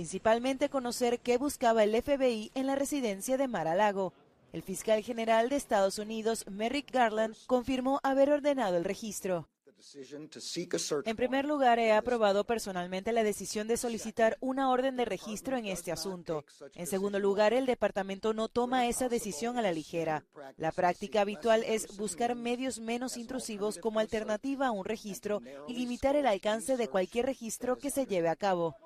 principalmente conocer qué buscaba el FBI en la residencia de Mar-a-Lago. El fiscal general de Estados Unidos, Merrick Garland, confirmó haber ordenado el registro. En primer lugar, he aprobado personalmente la decisión de solicitar una orden de registro en este asunto. En segundo lugar, el departamento no toma esa decisión a la ligera. La práctica habitual es buscar medios menos intrusivos como alternativa a un registro y limitar el alcance de cualquier registro que se lleve a cabo.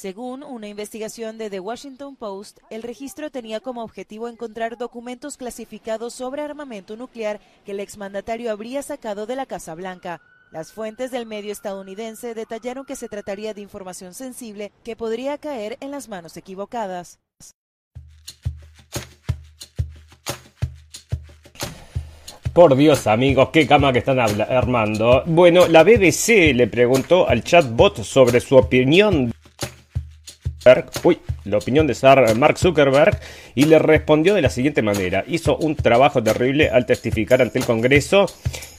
Según una investigación de The Washington Post, el registro tenía como objetivo encontrar documentos clasificados sobre armamento nuclear que el exmandatario habría sacado de la Casa Blanca. Las fuentes del medio estadounidense detallaron que se trataría de información sensible que podría caer en las manos equivocadas. Por Dios, amigos, qué cama que están armando. Bueno, la BBC le preguntó al chatbot sobre su opinión uy, la opinión de Mark Zuckerberg y le respondió de la siguiente manera. Hizo un trabajo terrible al testificar ante el Congreso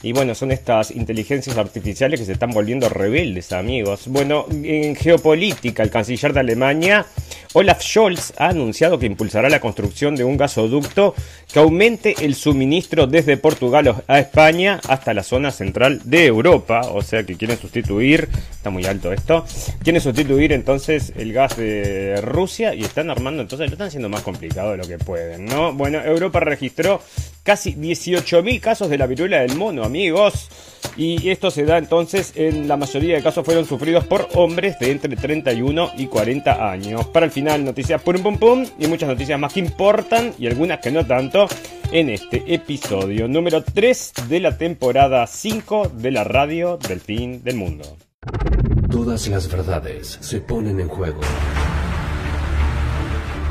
y bueno, son estas inteligencias artificiales que se están volviendo rebeldes, amigos. Bueno, en geopolítica, el canciller de Alemania, Olaf Scholz, ha anunciado que impulsará la construcción de un gasoducto que aumente el suministro desde Portugal a España hasta la zona central de Europa. O sea que quieren sustituir, está muy alto esto, quieren sustituir entonces el gas de Rusia y están armando, entonces lo están haciendo más complicado de lo que pueden, ¿no? Bueno, Europa registró casi 18.000 casos de la viruela del mono, amigos. Y esto se da entonces en la mayoría de casos fueron sufridos por hombres de entre 31 y 40 años. Para el final, noticias pum pum pum y muchas noticias más que importan y algunas que no tanto en este episodio número 3 de la temporada 5 de la radio del fin del mundo. Todas las verdades se ponen en juego.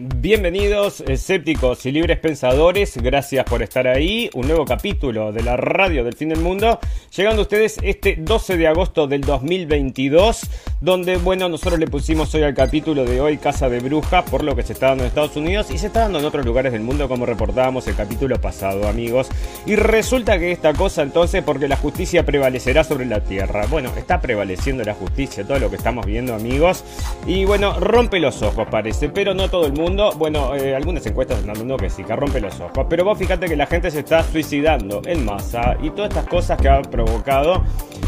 Bienvenidos, escépticos y libres pensadores, gracias por estar ahí. Un nuevo capítulo de la radio del fin del mundo, llegando a ustedes este 12 de agosto del 2022, donde, bueno, nosotros le pusimos hoy al capítulo de hoy Casa de Bruja, por lo que se está dando en Estados Unidos y se está dando en otros lugares del mundo, como reportábamos el capítulo pasado, amigos. Y resulta que esta cosa entonces, porque la justicia prevalecerá sobre la tierra. Bueno, está prevaleciendo la justicia, todo lo que estamos viendo, amigos. Y bueno, rompe los ojos, parece, pero no todo el mundo bueno, eh, algunas encuestas están dando que sí, que rompe los ojos. Pero vos fíjate que la gente se está suicidando en masa y todas estas cosas que ha provocado,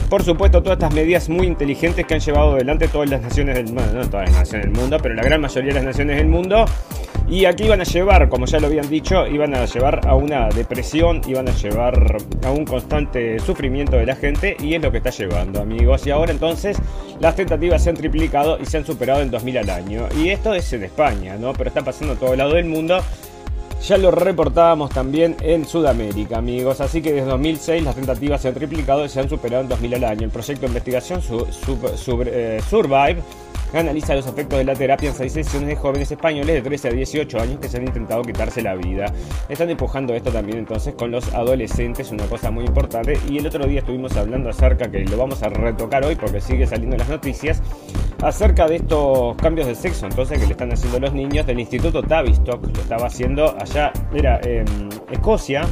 por supuesto, todas estas medidas muy inteligentes que han llevado adelante todas las naciones del mundo, no todas las naciones del mundo, pero la gran mayoría de las naciones del mundo. Y aquí iban a llevar, como ya lo habían dicho, iban a llevar a una depresión, iban a llevar a un constante sufrimiento de la gente y es lo que está llevando, amigos. Y ahora entonces las tentativas se han triplicado y se han superado en 2000 al año. Y esto es en España, ¿no? Pero está pasando a todo lado del mundo. Ya lo reportábamos también en Sudamérica, amigos. Así que desde 2006 las tentativas se han triplicado y se han superado en 2000 al año. El proyecto de investigación eh, Survive analiza los efectos de la terapia en seis sesiones de jóvenes españoles de 13 a 18 años que se han intentado quitarse la vida. Están empujando esto también entonces con los adolescentes, una cosa muy importante. Y el otro día estuvimos hablando acerca, que lo vamos a retocar hoy porque sigue saliendo en las noticias, acerca de estos cambios de sexo entonces que le están haciendo los niños del Instituto Tavistock. Lo estaba haciendo allá, era en Escocia,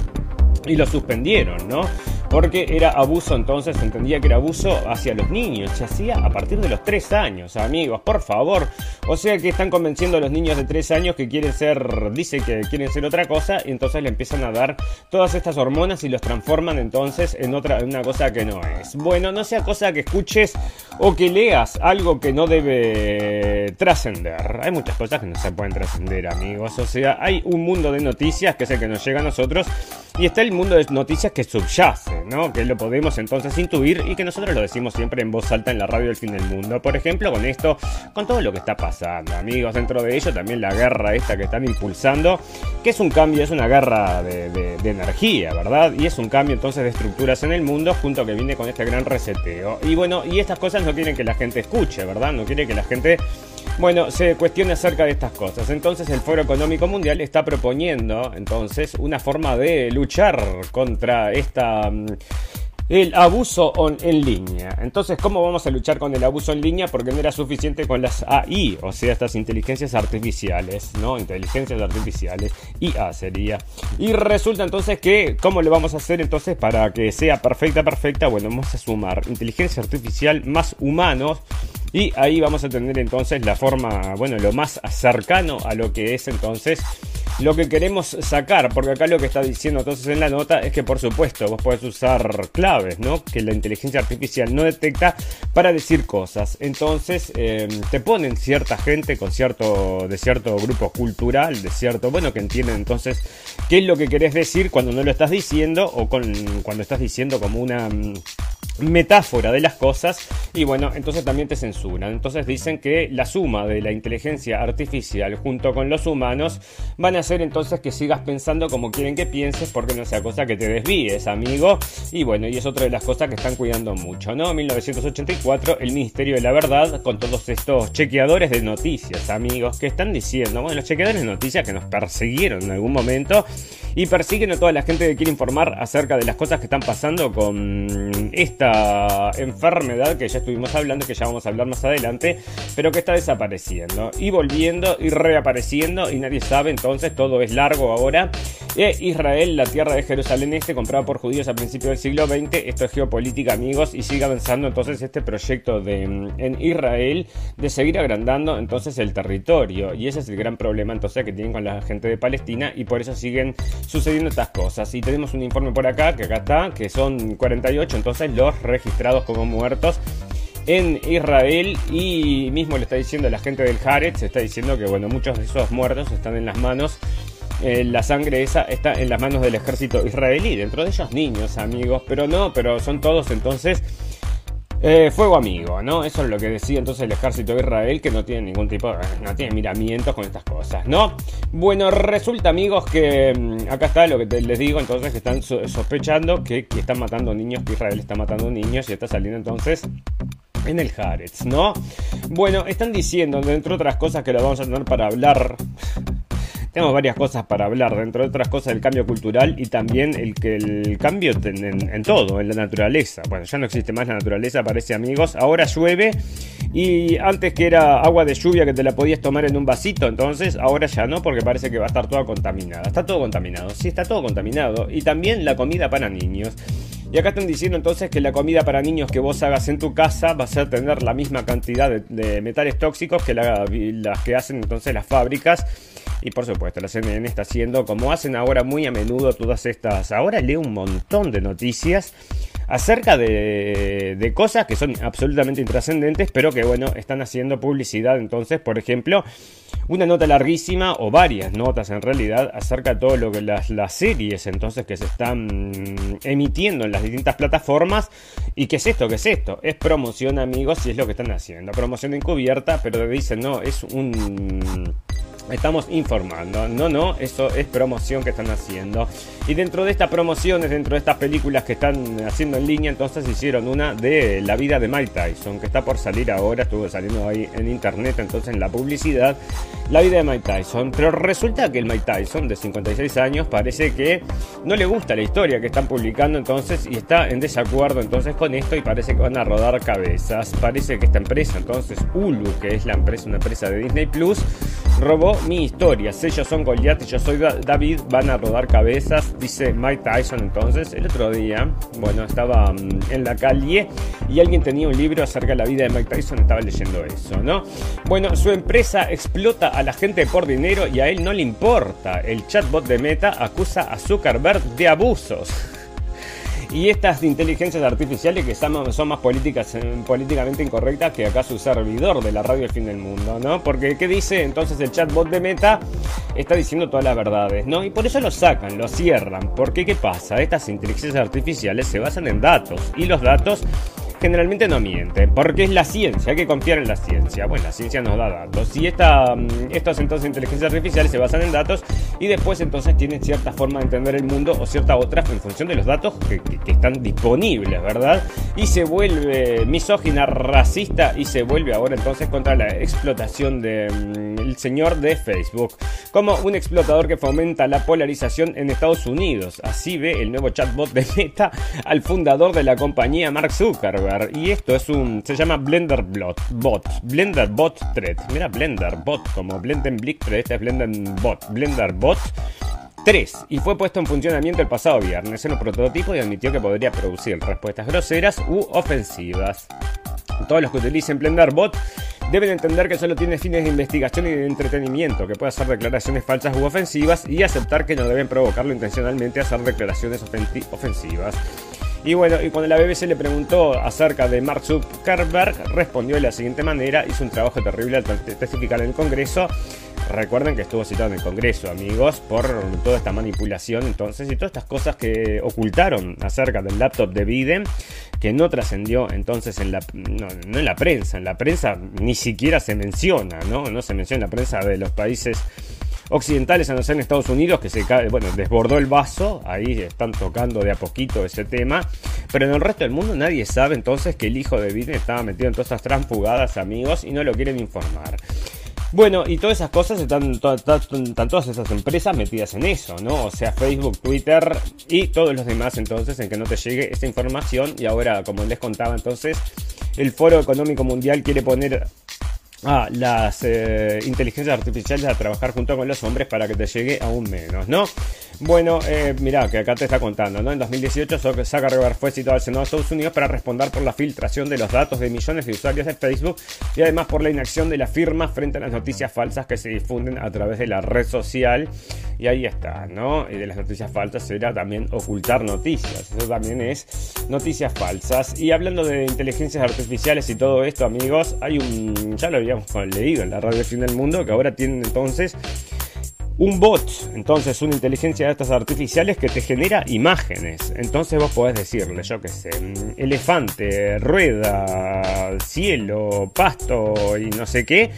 y lo suspendieron, ¿no? Porque era abuso entonces, entendía que era abuso hacia los niños, se hacía a partir de los 3 años, amigos, por favor. O sea que están convenciendo a los niños de 3 años que quieren ser, dice que quieren ser otra cosa, y entonces le empiezan a dar todas estas hormonas y los transforman entonces en otra, en una cosa que no es. Bueno, no sea cosa que escuches o que leas algo que no debe trascender. Hay muchas cosas que no se pueden trascender, amigos. O sea, hay un mundo de noticias que es el que nos llega a nosotros y está el mundo de noticias que subyace. Que lo podemos entonces intuir y que nosotros lo decimos siempre en voz alta en la radio del fin del mundo. Por ejemplo, con esto, con todo lo que está pasando, amigos. Dentro de ello también la guerra esta que están impulsando, que es un cambio, es una guerra de, energía, ¿verdad? Y es un cambio entonces de estructuras en el mundo junto que viene con este gran reseteo. Y bueno, y estas cosas no quieren que la gente escuche, ¿verdad? No quiere que la gente Bueno, se cuestiona acerca de estas cosas. Entonces el Foro Económico Mundial está proponiendo entonces una forma de luchar contra esta mm, el abuso en línea. Entonces, ¿cómo vamos a luchar con el abuso en línea? Porque no era suficiente con las AI, o sea, estas inteligencias artificiales, ¿no? Inteligencias artificiales, IA sería. Y resulta entonces que, ¿cómo le vamos a hacer entonces para que sea perfecta, perfecta? Bueno, vamos a sumar inteligencia artificial más humanos. Y ahí vamos a tener entonces la forma, bueno, lo más cercano a lo que es entonces lo que queremos sacar, porque acá lo que está diciendo entonces en la nota es que por supuesto vos podés usar claves, ¿no? Que la inteligencia artificial no detecta para decir cosas. Entonces em, te ponen cierta gente con cierto, de cierto grupo cultural, de cierto, bueno, que entienden entonces qué es lo que querés decir cuando no lo estás diciendo o con, cuando estás diciendo como una metáfora de las cosas y bueno, entonces también te censuran. Entonces dicen que la suma de la inteligencia artificial junto con los humanos van a hacer entonces que sigas pensando como quieren que pienses porque no sea cosa que te desvíes, amigo. Y bueno, y es otra de las cosas que están cuidando mucho, ¿no? 1984, el Ministerio de la Verdad con todos estos chequeadores de noticias, amigos, que están diciendo, bueno, los chequeadores de noticias que nos persiguieron en algún momento y persiguen a toda la gente que quiere informar acerca de las cosas que están pasando con esta enfermedad que ya estuvimos hablando, que ya vamos a hablar más adelante, pero que está desapareciendo y volviendo y reapareciendo y nadie sabe, entonces todo es largo ahora. E Israel, la tierra de Jerusalén Este, comprada por judíos a principios del siglo XX, esto es geopolítica amigos y sigue avanzando entonces este proyecto de, en Israel de seguir agrandando entonces el territorio y ese es el gran problema entonces que tienen con la gente de Palestina y por eso siguen sucediendo estas cosas y tenemos un informe por acá que acá está que son 48 entonces los registrados como muertos en Israel. Y mismo le está diciendo la gente del Haaretz, está diciendo que bueno, muchos de esos muertos están en las manos eh, la sangre esa está en las manos del ejército israelí, dentro de ellos niños, amigos, pero no, pero son todos entonces eh, fuego amigo, ¿no? Eso es lo que decía entonces el ejército de Israel, que no tiene ningún tipo, no tiene miramientos con estas cosas, ¿no? Bueno, resulta amigos que mm, acá está lo que les digo, entonces que están sospechando que, están matando niños, que Israel está matando niños y está saliendo entonces en el Haaretz, ¿no? Bueno, están diciendo, entre otras cosas que lo vamos a tener para hablar tenemos varias cosas para hablar, dentro de otras cosas del cambio cultural y también el el cambio en, todo, en la naturaleza. Bueno, ya no existe más la naturaleza, parece amigos. Ahora llueve y antes que era agua de lluvia que te la podías tomar en un vasito, entonces ahora ya no, porque parece que va a estar toda contaminada. Está todo contaminado, sí, está todo contaminado. Y también la comida para niños. Y acá están diciendo entonces que la comida para niños que vos hagas en tu casa va a tener la misma cantidad de, metales tóxicos que las que hacen entonces las fábricas y por supuesto, la CNN está haciendo, como hacen ahora muy a menudo todas estas... Ahora leo un montón de noticias acerca de, cosas que son absolutamente intrascendentes, pero que bueno, están haciendo publicidad. Entonces, por ejemplo, una nota larguísima o varias notas en realidad acerca de todo lo que las, las series entonces que se están emitiendo en las distintas plataformas. ¿Y qué es esto? ¿Qué es esto? Es promoción, amigos, y es lo que están haciendo. Promoción encubierta, pero dicen, no, es un Estamos informando, no, no, eso es promoción que están haciendo. Y dentro de estas promociones, dentro de estas películas que están haciendo en línea, entonces hicieron una de la vida de Mike Tyson, que está por salir ahora, estuvo saliendo ahí en internet, entonces en la publicidad, la vida de Mike Tyson. Pero resulta que el Mike Tyson, de 56 años, parece que no le gusta la historia que están publicando entonces y está en desacuerdo entonces con esto y parece que van a rodar cabezas. Parece que esta empresa, entonces Hulu, que es la empresa, una empresa de Disney Plus, robó mi historia. Ellos son Goliath y yo soy David, van a rodar cabezas, dice Mike Tyson entonces. El otro día, bueno, estaba mm, en la calle y alguien tenía un libro acerca de la vida de Mike Tyson, estaba leyendo eso, ¿no? Bueno, su empresa explota a la gente por dinero y a él no le importa. El chatbot de Meta acusa a Zuckerberg de abusos y estas inteligencias artificiales que son más políticas, eh, políticamente incorrectas que acá su servidor de la radio El Fin del Mundo, ¿no? Porque, ¿qué dice entonces el chatbot de Meta? Está diciendo todas las verdades, ¿no? Y por eso lo sacan, lo cierran. Porque, ¿qué pasa? Estas inteligencias artificiales se basan en datos y los datos generalmente no mienten, porque es la ciencia, hay que confiar en la ciencia. Bueno, la ciencia nos da datos y esta, mm, estos entonces inteligencias artificiales se basan en datos y después entonces tienen cierta forma de entender el mundo o cierta otra en función de los datos que, están disponibles, ¿verdad? Y se vuelve misógina, racista y se vuelve ahora entonces contra la explotación del mm, señor de Facebook como un explotador que fomenta la polarización en Estados Unidos. Así ve el nuevo chatbot de Meta al fundador de la compañía Mark Zuckerberg. Y esto es un. se llama Blender Bot. Blender Bot. Mira, Blender Bot, como Blender Blick este es Blender Bot. Blender Bot 3 y fue puesto en funcionamiento el pasado viernes en un prototipo y admitió que podría producir respuestas groseras u ofensivas. Todos los que utilicen Blender Bot deben entender que solo tiene fines de investigación y de entretenimiento, que puede hacer declaraciones falsas u ofensivas y aceptar que no deben provocarlo intencionalmente a hacer declaraciones ofensivas. Y bueno, y cuando la BBC le preguntó acerca de Mark Zuckerberg, respondió de la siguiente manera, hizo un trabajo terrible al testificar en el Congreso. Recuerden que estuvo citado en el Congreso, amigos, por toda esta manipulación entonces y todas estas cosas que ocultaron acerca del laptop de Biden, que no trascendió entonces en la, no, en la prensa, en la prensa ni siquiera se menciona, ¿no? No se menciona en la prensa de los países occidentales, a no ser en Estados Unidos, que se bueno, desbordó el vaso, ahí están tocando de a poquito ese tema, pero en el resto del mundo nadie sabe entonces que el hijo de Biden estaba metido en todas estas transfugadas, amigos, y no lo quieren informar. Bueno, y todas esas cosas están, están, todas esas empresas metidas en eso, ¿no? O sea, Facebook, Twitter y todos los demás entonces en que no te llegue esta información. Y ahora, como les contaba entonces, el Foro Económico Mundial quiere poner a las eh, inteligencias artificiales a trabajar junto con los hombres para que te llegue aún menos, ¿no? Bueno, eh, mira, que acá te está contando, ¿no? En 2018 Zuckerberg fue citado al Senado de Estados Unidos para responder por la filtración de los datos de millones de usuarios de Facebook y además por la inacción de la firma frente a las noticias falsas que se difunden a través de la red social. Y ahí está, ¿no? Y de las noticias falsas era también ocultar noticias. Eso también es noticias falsas. Y hablando de inteligencias artificiales y todo esto, amigos, hay un, ya lo habíamos leído en la radio Fin del Mundo, que ahora tienen entonces un bot, entonces una inteligencia de estas artificiales que te genera imágenes. Entonces vos podés decirle, yo qué sé, mm, elefante, rueda, cielo, pasto y no sé qué.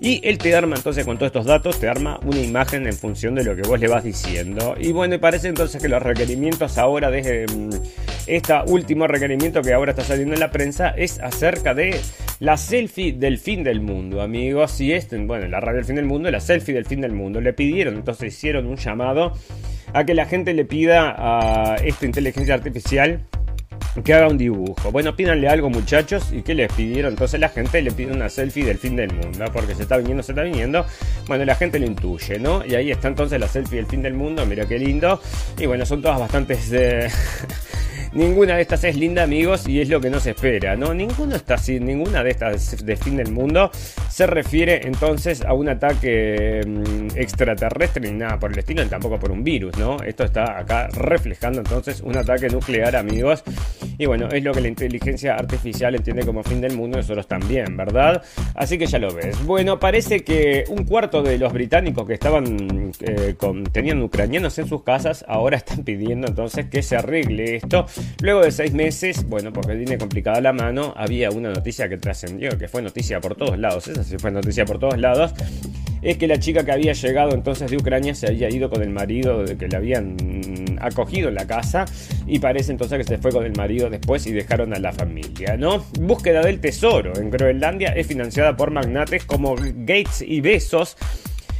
Y él te arma entonces con todos estos datos, te arma una imagen en función de lo que vos le vas diciendo. Y bueno, y parece entonces que los requerimientos ahora, desde mm, este último requerimiento que ahora está saliendo en la prensa, es acerca de la selfie del fin del mundo, amigos. Y este, bueno, la radio del fin del mundo, la selfie del fin del mundo. Le pidieron, entonces hicieron un llamado a que la gente le pida a esta inteligencia artificial que haga un dibujo. Bueno, pídanle algo muchachos y que les pidieron. Entonces la gente le pide una selfie del fin del mundo, porque se está viniendo, se está viniendo. Bueno, la gente lo intuye, ¿no? Y ahí está entonces la selfie del fin del mundo, mira qué lindo. Y bueno, son todas bastante... Eh, Ninguna de estas es linda, amigos, y es lo que no se espera, ¿no? Ninguno está así, ninguna de estas de fin del mundo se refiere entonces a un ataque mm, extraterrestre ni nada por el estilo, ni tampoco por un virus, ¿no? Esto está acá reflejando entonces un ataque nuclear, amigos. Y bueno, es lo que la inteligencia artificial entiende como fin del mundo, nosotros también, ¿verdad? Así que ya lo ves. Bueno, parece que un cuarto de los británicos que estaban eh, tenían ucranianos en sus casas ahora están pidiendo entonces que se arregle esto Luego de seis meses, bueno, porque tiene complicada la mano, había una noticia que trascendió, que fue noticia por todos lados, esa sí fue noticia por todos lados, es que la chica que había llegado entonces de Ucrania se había ido con el marido que le habían acogido en la casa y parece entonces que se fue con el marido después y dejaron a la familia, ¿no? Búsqueda del tesoro en Groenlandia es financiada por magnates como Gates y Besos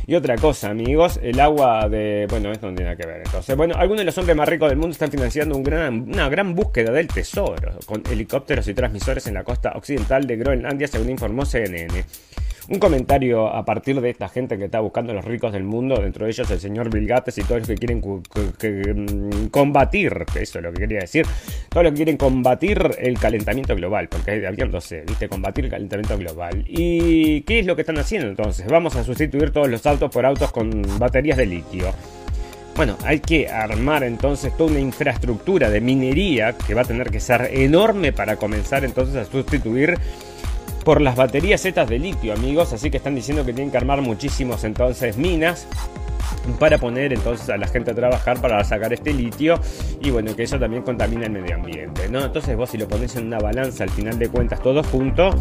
y otra cosa, amigos, el agua de... Bueno, esto no tiene nada que ver. Entonces, bueno, algunos de los hombres más ricos del mundo están financiando una gran búsqueda del tesoro, con helicópteros y transmisores en la costa occidental de Groenlandia, según informó CNN. Un comentario a partir de esta gente que está buscando a los ricos del mundo, dentro de ellos el señor Bill Gates y todos los que quieren mm, combatir, eso es lo que quería decir, todos los que quieren combatir el calentamiento global, porque abriéndose, viste, combatir el calentamiento global. ¿Y qué es lo que están haciendo entonces? Vamos a sustituir todos los autos por autos con baterías de litio. Bueno, hay que armar entonces toda una infraestructura de minería que va a tener que ser enorme para comenzar entonces a sustituir por las baterías zetas de litio, amigos. Así que están diciendo que tienen que armar muchísimos entonces minas para poner entonces a la gente a trabajar para sacar este litio y bueno, que eso también contamina el medio ambiente, ¿no? Entonces vos si lo pones en una balanza al final de cuentas todos juntos,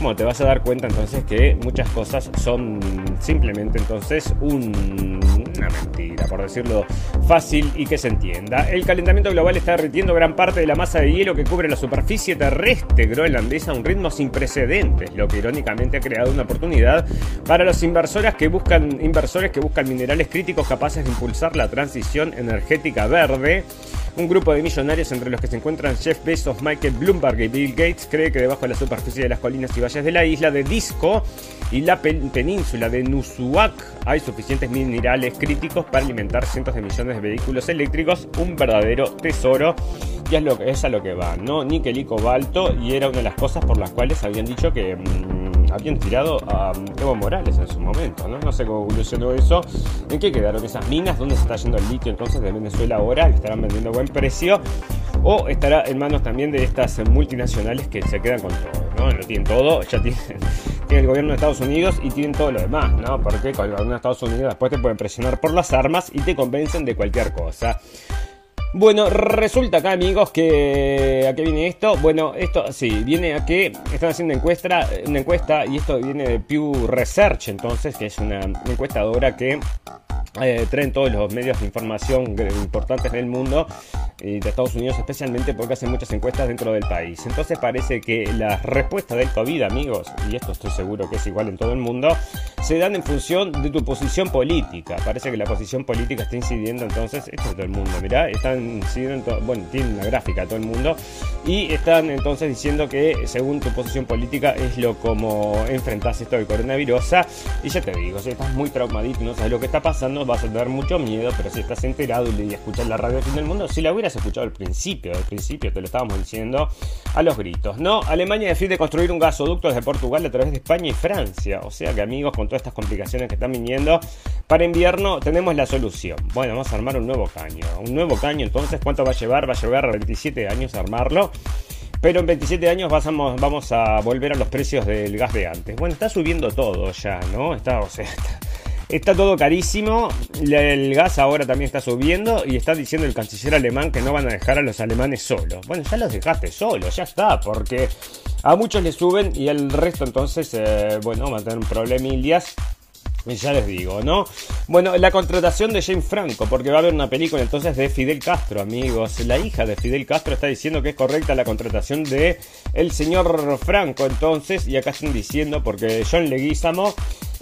bueno, te vas a dar cuenta entonces que muchas cosas son simplemente entonces un, una mentira, por decirlo fácil y que se entienda. El calentamiento global está derritiendo gran parte de la masa de hielo que cubre la superficie terrestre groenlandesa a un ritmo sin precedentes, lo que irónicamente ha creado una oportunidad para los inversores que buscan, inversores que buscan minerales críticos capaces de impulsar la transición energética verde. Un grupo de millonarios, entre los que se encuentran Jeff Bezos, Michael Bloomberg y Bill Gates, cree que debajo de la superficie de las colinas y valles de la isla de Disco y la península de Nusuak hay suficientes minerales críticos para alimentar cientos de millones de vehículos eléctricos, un verdadero tesoro. Y es, lo es a lo que va, ¿no? Níquel y cobalto, y era una de las cosas por las cuales habían dicho que mm, habían tirado a Evo Morales en su momento, ¿no? No sé cómo evolucionó eso. ¿En qué quedaron esas minas? ¿Dónde se está yendo el litio entonces de Venezuela ahora? estarán vendiendo a buen precio? ¿O estará en manos también de estas multinacionales que se quedan con todo, ¿no? Lo tienen todo, ya tienen el gobierno de Estados Unidos y tienen todo lo demás, ¿no? Porque con el gobierno de Estados Unidos después te pueden presionar por las armas y te convencen de cualquier cosa. Bueno, resulta acá, amigos, que ¿a qué viene esto? Bueno, esto sí, viene a que están haciendo encuesta, una encuesta y esto viene de Pew Research, entonces, que es una encuestadora que eh, traen todos los medios de información importantes del mundo y de Estados Unidos especialmente porque hacen muchas encuestas dentro del país. Entonces parece que las respuestas del COVID, amigos, y esto estoy seguro que es igual en todo el mundo, se dan en función de tu posición política. Parece que la posición política está incidiendo entonces, esto es todo el mundo, mirá, están incidiendo, bueno, tienen una gráfica todo el mundo, y están entonces diciendo que según tu posición política es lo como enfrentas esto del coronavirus. Y ya te digo, si estás muy traumadito no sabes lo que está pasando, vas a tener mucho miedo, pero si estás enterado y escuchas la radio del fin del mundo, si la hubieras escuchado al principio, al principio te lo estábamos diciendo a los gritos, ¿no? Alemania decide construir un gasoducto desde Portugal a través de España y Francia, o sea que amigos, con todas estas complicaciones que están viniendo, para invierno tenemos la solución. Bueno, vamos a armar un nuevo caño, un nuevo caño, entonces, ¿cuánto va a llevar? Va a llevar 27 años armarlo. Pero en 27 años vamos, a volver a los precios del gas de antes. Bueno, está subiendo todo ya, ¿no? Está, o sea, está, Está todo carísimo, el gas ahora también está subiendo y está diciendo el canciller alemán que no van a dejar a los alemanes solos. Bueno, ya los dejaste solos, ya está, porque a muchos les suben y el resto entonces, eh, bueno, van a tener un problema indias. Ya les digo, ¿no? Bueno, la contratación de James Franco, porque va a haber una película entonces de Fidel Castro, amigos. La hija de Fidel Castro está diciendo que es correcta la contratación de el señor Franco, entonces, y acá están diciendo, porque John Leguizamo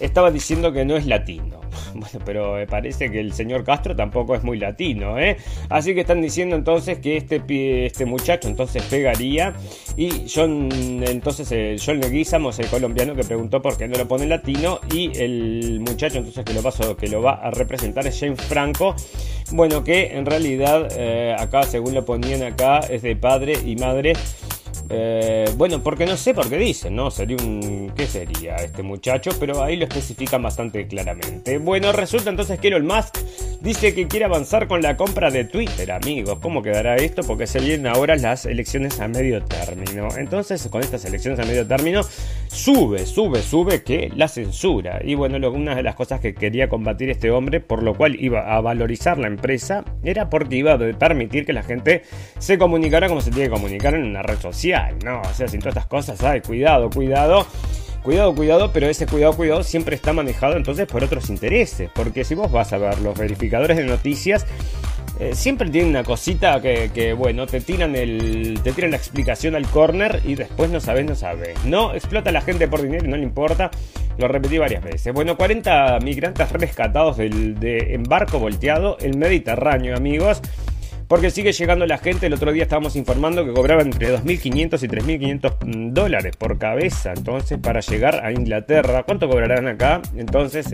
estaba diciendo que no es latino. Bueno, pero me parece que el señor Castro tampoco es muy latino, ¿eh? Así que están diciendo entonces que este, este muchacho entonces pegaría. Y John, entonces, el John Leguizamo el colombiano que preguntó por qué no lo pone latino. Y el muchacho entonces que lo, pasó, que lo va a representar es James Franco. Bueno, que en realidad eh, acá, según lo ponían acá, es de padre y madre eh, bueno, porque no sé por qué dicen, ¿no? Sería un... ¿Qué sería este muchacho? Pero ahí lo especifican bastante claramente. Bueno, resulta entonces que Elon Musk dice que quiere avanzar con la compra de Twitter, amigos. ¿Cómo quedará esto? Porque se vienen ahora las elecciones a medio término. Entonces, con estas elecciones a medio término, sube, sube, sube que la censura. Y bueno, una de las cosas que quería combatir este hombre, por lo cual iba a valorizar la empresa, era porque iba a permitir que la gente se comunicara como se tiene que comunicar en una red social ¿no? O sea, sin todas estas cosas, ay, cuidado, cuidado. Cuidado, cuidado, pero ese cuidado, cuidado siempre está manejado entonces por otros intereses. Porque si vos vas a ver los verificadores de noticias, eh, siempre tienen una cosita que, bueno, te tiran, el, te tiran la explicación al corner y después no sabes, no sabes. No explota la gente por dinero y no le importa. Lo repetí varias veces. Bueno, 40 migrantes rescatados del de embarco volteado, el Mediterráneo, amigos. Porque sigue llegando la gente. El otro día estábamos informando que cobraban entre 2.500 y 3.500 mm, dólares por cabeza. Entonces, para llegar a Inglaterra, ¿cuánto cobrarán acá? Entonces,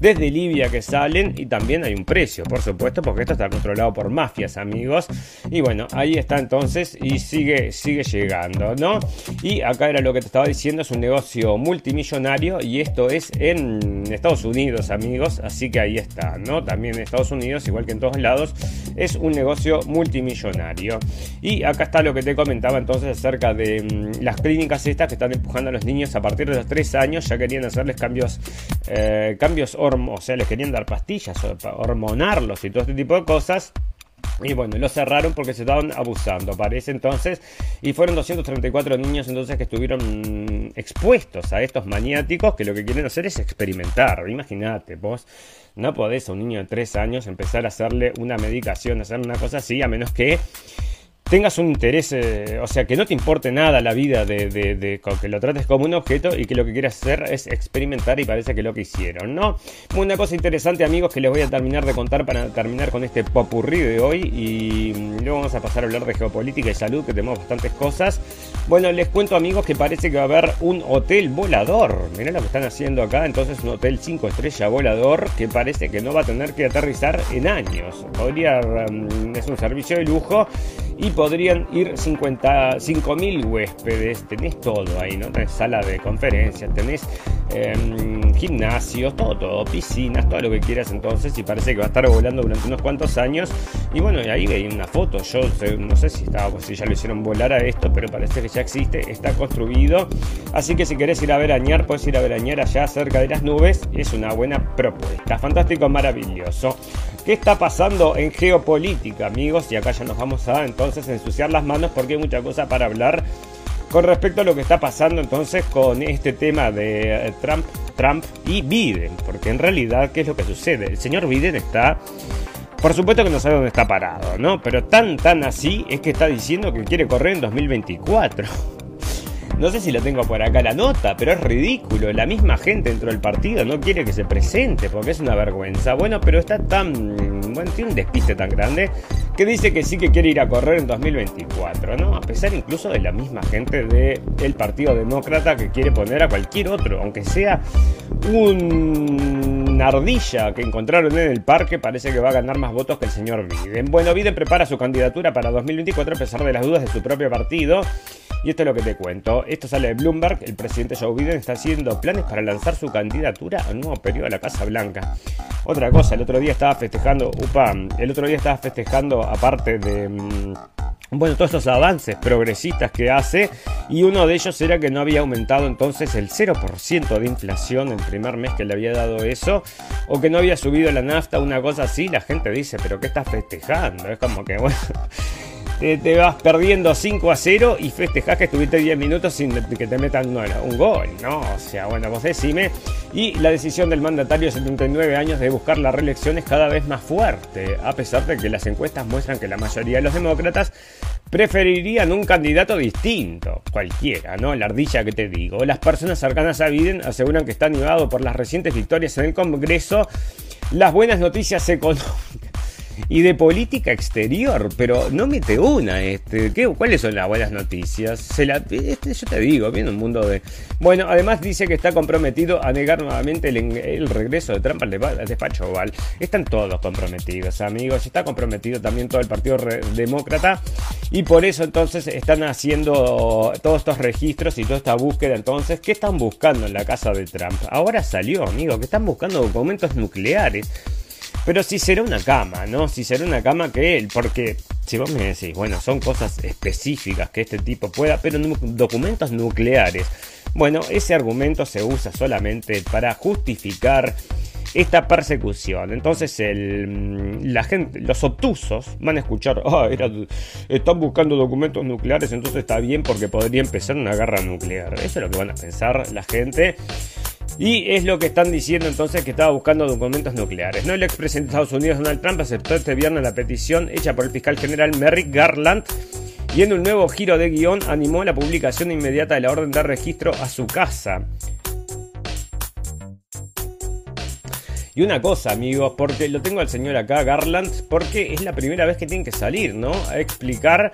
desde Libia que salen y también hay un precio, por supuesto, porque esto está controlado por mafias, amigos. Y bueno, ahí está entonces y sigue, sigue llegando, ¿no? Y acá era lo que te estaba diciendo, es un negocio multimillonario y esto es en Estados Unidos, amigos. Así que ahí está, ¿no? También en Estados Unidos, igual que en todos lados, es un negocio multimillonario. Y acá está lo que te comentaba entonces acerca de mm, las clínicas estas que están empujando a los niños a partir de los 3 años, ya querían hacerles cambios, eh, cambios o sea, les querían dar pastillas, hormonarlos y todo este tipo de cosas. Y bueno, lo cerraron porque se estaban abusando, parece entonces. Y fueron 234 niños entonces que estuvieron expuestos a estos maniáticos que lo que quieren hacer es experimentar. Imagínate, vos no podés a un niño de 3 años empezar a hacerle una medicación, hacer una cosa así, a menos que tengas un interés, eh, o sea, que no te importe nada la vida de, de, que lo trates como un objeto y que lo que quieras hacer es experimentar y parece que lo que hicieron, ¿no? Una cosa interesante, amigos, que les voy a terminar de contar para terminar con este popurrí de hoy y mm, luego vamos a pasar a hablar de geopolítica y salud, que tenemos bastantes cosas. Bueno, les cuento, amigos, que parece que va a haber un hotel volador. Mirá lo que están haciendo acá, entonces un hotel 5 estrella volador que parece que no va a tener que aterrizar en años. Podría, mm, es un servicio de lujo y podrían ir 55.000 huéspedes. Tenés todo ahí, ¿no? Tenés sala de conferencias, tenés em, gimnasios, todo, todo, piscinas, todo lo que quieras entonces. Y parece que va a estar volando durante unos cuantos años. Y bueno, ahí veía una foto. Yo no sé si, estaba, si ya lo hicieron volar a esto, pero parece que ya existe, está construido. Así que si querés ir a verañar, puedes ir a verañar allá cerca de las nubes. Es una buena propuesta. Fantástico, maravilloso. ¿Qué está pasando en geopolítica, amigos? Y acá ya nos vamos a entonces ensuciar las manos porque hay mucha cosa para hablar con respecto a lo que está pasando entonces con este tema de eh, Trump, Trump y Biden. Porque en realidad, ¿qué es lo que sucede? El señor Biden está... Por supuesto que no sabe dónde está parado, ¿no? Pero tan, tan así es que está diciendo que quiere correr en 2024. No sé si lo tengo por acá la nota, pero es ridículo. La misma gente dentro del partido no quiere que se presente porque es una vergüenza. Bueno, pero está tan. Bueno, tiene un despiste tan grande que dice que sí que quiere ir a correr en 2024, ¿no? A pesar incluso de la misma gente del Partido Demócrata que quiere poner a cualquier otro, aunque sea un ardilla que encontraron en el parque, parece que va a ganar más votos que el señor Biden. Bueno, Biden prepara su candidatura para 2024 a pesar de las dudas de su propio partido. Y esto es lo que te cuento. Esto sale de Bloomberg. El presidente Joe Biden está haciendo planes para lanzar su candidatura a nuevo periodo a la Casa Blanca. Otra cosa, el otro día estaba festejando, upa, el otro día estaba festejando, aparte de... Bueno, todos estos avances progresistas que hace y uno de ellos era que no había aumentado entonces el 0% de inflación el primer mes que le había dado eso o que no había subido la nafta, una cosa así, la gente dice, pero ¿qué estás festejando? Es como que, bueno, te, vas perdiendo 5 a 0 y festejás que estuviste 10 minutos sin que te metan un gol, ¿no? O sea, bueno, vos decime. Y la decisión del mandatario de 79 años de buscar la reelección es cada vez más fuerte, a pesar de que las encuestas muestran que la mayoría de los demócratas preferirían un candidato distinto, cualquiera, ¿no? La ardilla que te digo. Las personas cercanas a Biden aseguran que está animado por las recientes victorias en el Congreso, las buenas noticias económicas y de política exterior, pero no mete una. Este, ¿qué, ¿Cuáles son las buenas noticias? Se la, este, yo te digo, viene un mundo de... Bueno, además dice que está comprometido a negar nuevamente el, regreso de Trump al, despacho oval. Están todos comprometidos, amigos. Está comprometido también todo el Partido Demócrata y por eso entonces están haciendo todos estos registros y toda esta búsqueda. Entonces, ¿qué están buscando en la casa de Trump? Ahora salió, amigo, que están buscando documentos nucleares. Pero si será una cama, ¿no? Si será una cama que él, porque si vos me decís, bueno, son cosas específicas que este tipo pueda, pero documentos nucleares. Bueno, ese argumento se usa solamente para justificar esta persecución. Entonces el, mm, la gente, los obtusos van a escuchar, ah, están buscando documentos nucleares, entonces está bien porque podría empezar una guerra nuclear. Eso es lo que van a pensar la gente. Y es lo que están diciendo entonces que estaba buscando documentos nucleares. ¿no? El expresidente de Estados Unidos, Donald Trump, aceptó este viernes la petición hecha por el fiscal general Merrick Garland y en un nuevo giro de guion animó la publicación inmediata de la orden de registro a su casa. Y una cosa, amigos, porque lo tengo al señor acá, Garland, porque es la primera vez que tiene que salir, ¿no? A explicar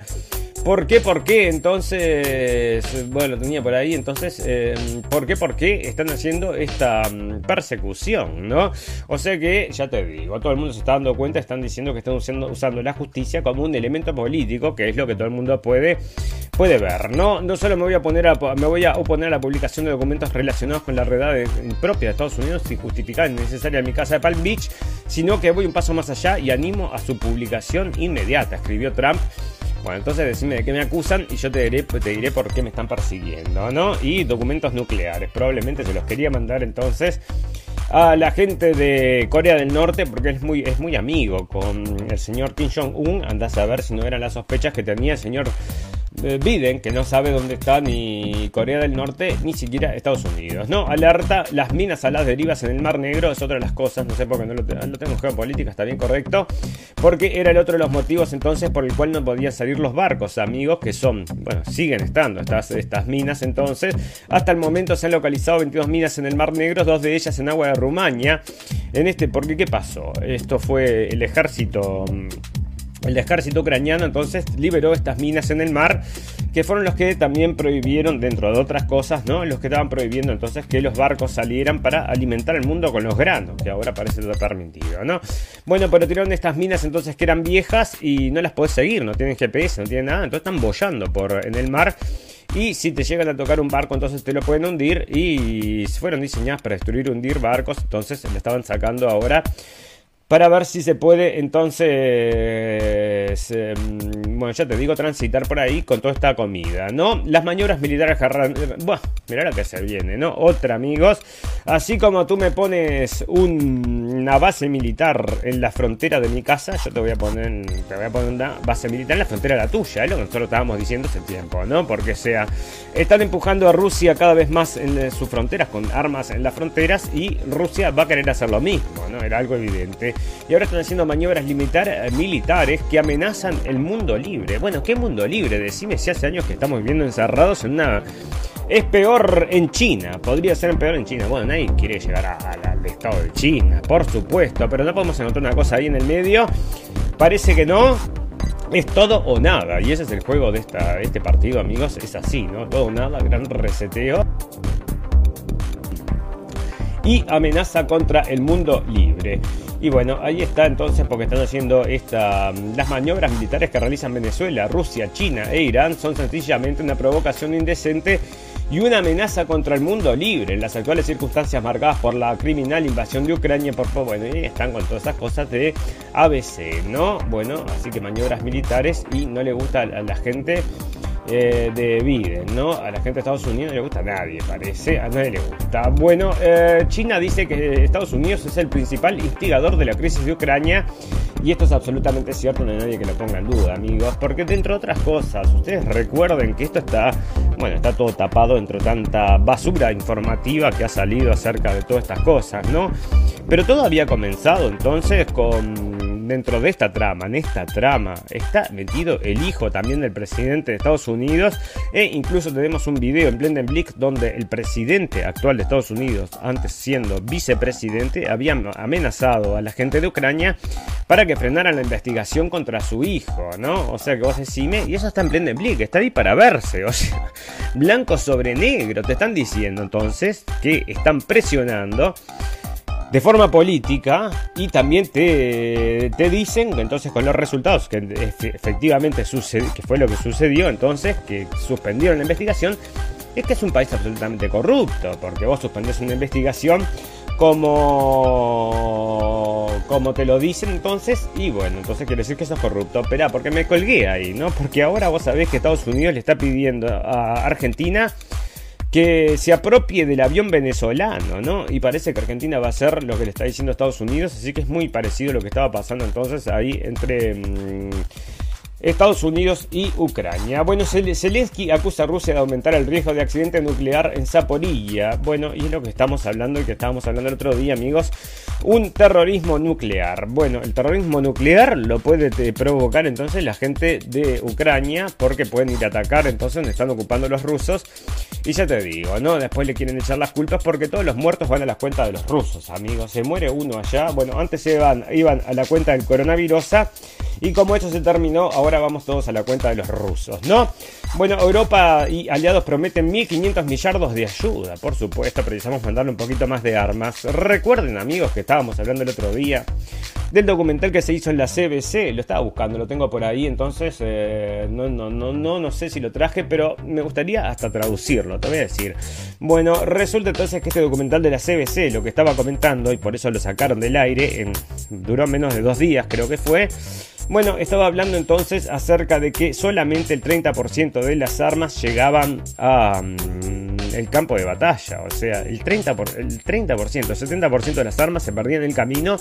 ¿Por qué? ¿Por qué? Entonces, bueno, lo tenía por ahí. Entonces, eh, ¿por qué? ¿Por qué están haciendo esta mm, persecución? ¿No? O sea que, ya te digo, todo el mundo se está dando cuenta, están diciendo que están usando, usando la justicia como un elemento político, que es lo que todo el mundo puede, puede ver. No, no solo me voy a poner a, me voy a oponer a la publicación de documentos relacionados con la realidad propia de Estados Unidos sin justificar innecesaria en mi casa de Palm Beach, sino que voy un paso más allá y animo a su publicación inmediata, escribió Trump bueno, entonces decime de qué me acusan y yo te diré, por qué me están persiguiendo, ¿no? Y documentos nucleares, probablemente se los quería mandar entonces a la gente de Corea del Norte porque es muy, amigo con el señor Kim Jong-un. Anda a saber si no eran las sospechas que tenía el señor Biden, que no sabe dónde está ni Corea del Norte ni siquiera Estados Unidos. No, alerta, las minas a las derivas en el Mar Negro es otra de las cosas, no sé por qué no lo, lo tengo en geopolítica, está bien correcto, porque era el otro de los motivos entonces por el cual no podían salir los barcos, amigos, que son, bueno, siguen estando estas, estas minas entonces. Hasta el momento se han localizado 22 minas en el Mar Negro, dos de ellas en agua de Rumania. En este, porque ¿qué pasó? Esto fue el ejército mm, el ejército ucraniano entonces liberó estas minas en el mar, que fueron los que también prohibieron, dentro de otras cosas, ¿no? Los que estaban prohibiendo entonces que los barcos salieran para alimentar el mundo con los granos, que ahora parece todo permitido, ¿no? Bueno, pero tiraron estas minas entonces que eran viejas y no las podés seguir, no tienen GPS, no tienen nada, entonces están bollando por en el mar. Y si te llegan a tocar un barco, entonces te lo pueden hundir. Y fueron diseñadas para destruir, hundir barcos. Entonces le estaban sacando ahora para ver si se puede entonces, em, bueno, ya te digo, transitar por ahí con toda esta comida, ¿no? Las maniobras militares, bueno, mirá lo que se viene, ¿no? Otra, amigos, así como tú me pones una base militar en la frontera de mi casa, yo te voy a poner, te voy a poner una base militar en la frontera de la tuya, es lo que nosotros estábamos diciendo hace tiempo, ¿no? Porque sea, están empujando a Rusia cada vez más en sus fronteras, con armas en las fronteras, y Rusia va a querer hacer lo mismo, ¿no? Era algo evidente y ahora están haciendo maniobras eh, militares que amenazan el mundo libre. Bueno, ¿qué mundo libre? Decime si hace años que estamos viviendo encerrados en una... Es peor en China, podría ser peor en China. Bueno, nadie quiere llegar al estado de China, por supuesto, pero no podemos encontrar una cosa ahí en el medio. Parece que no, es todo o nada. Y ese es el juego de, esta, este partido, amigos. Es así, ¿no? Todo o nada, gran reseteo y amenaza contra el mundo libre. Y bueno, ahí está entonces porque están haciendo esta, las maniobras militares que realizan Venezuela, Rusia, China e Irán son sencillamente una provocación indecente y una amenaza contra el mundo libre en las actuales circunstancias marcadas por la criminal invasión de Ucrania. Por bueno, y están con todas esas cosas de ABC, ¿no? Bueno, así que maniobras militares y no le gusta a la gente eh, de ¿no? A la gente de Estados Unidos no le gusta a nadie, parece, a nadie le gusta. Bueno, eh, China dice que Estados Unidos es el principal instigador de la crisis de Ucrania y esto es absolutamente cierto, no hay nadie que lo ponga en duda, amigos, porque dentro de otras cosas, ustedes recuerden que esto está, bueno, está todo tapado dentro de tanta basura informativa que ha salido acerca de todas estas cosas, ¿no? Pero todo había comenzado entonces con dentro de esta trama, en esta trama, está metido el hijo también del presidente de Estados Unidos. E incluso tenemos un video en Blendenblick donde el presidente actual de Estados Unidos, antes siendo vicepresidente, había amenazado a la gente de Ucrania para que frenaran la investigación contra su hijo, ¿no? O sea que vos decime, y eso está en Blendenblick, está ahí para verse, o sea, blanco sobre negro, te están diciendo entonces que están presionando de forma política y también te, te dicen entonces con los resultados que efectivamente sucede, que fue lo que sucedió entonces, que suspendieron la investigación, es que es un país absolutamente corrupto, porque vos suspendés una investigación como como te lo dicen entonces y bueno entonces quiere decir que eso es corrupto. Pero porque me colgué ahí no porque ahora vos sabés que Estados Unidos le está pidiendo a Argentina que se apropie del avión venezolano, ¿no? Y parece que Argentina va a hacer lo que le está diciendo Estados Unidos, así que es muy parecido a lo que estaba pasando entonces ahí entre... Mm, Estados Unidos y Ucrania. Bueno, Zelensky acusa a Rusia de aumentar el riesgo de accidente nuclear en Zaporilla. Bueno, y es lo que estamos hablando y que estábamos hablando el otro día, amigos. Un terrorismo nuclear. Bueno, el terrorismo nuclear lo puede eh, provocar entonces la gente de Ucrania porque pueden ir a atacar entonces donde están ocupando los rusos. Y ya te digo, ¿no? Después le quieren echar las culpas porque todos los muertos van a las cuentas de los rusos, amigos. Se muere uno allá. Bueno, antes iban, iban a la cuenta del coronavirus y como esto se terminó, ahora vamos todos a la cuenta de los rusos, ¿no? Bueno, Europa y aliados prometen 1.500 millardos de ayuda, por supuesto, precisamos mandarle un poquito más de armas. Recuerden, amigos, que estábamos hablando el otro día del documental que se hizo en la CBC, lo estaba buscando, lo tengo por ahí, entonces eh, no, no, no, no, no sé si lo traje, pero me gustaría hasta traducirlo, te voy a decir. Bueno, resulta entonces que este documental de la CBC, lo que estaba comentando, y por eso lo sacaron del aire, en, duró menos de dos días creo que fue, bueno, estaba hablando entonces acerca de que solamente el 30% de las armas llegaban a... Mm, el campo de batalla. O sea, el 30%, por, el 30%, el 70% de las armas se perdían en el camino.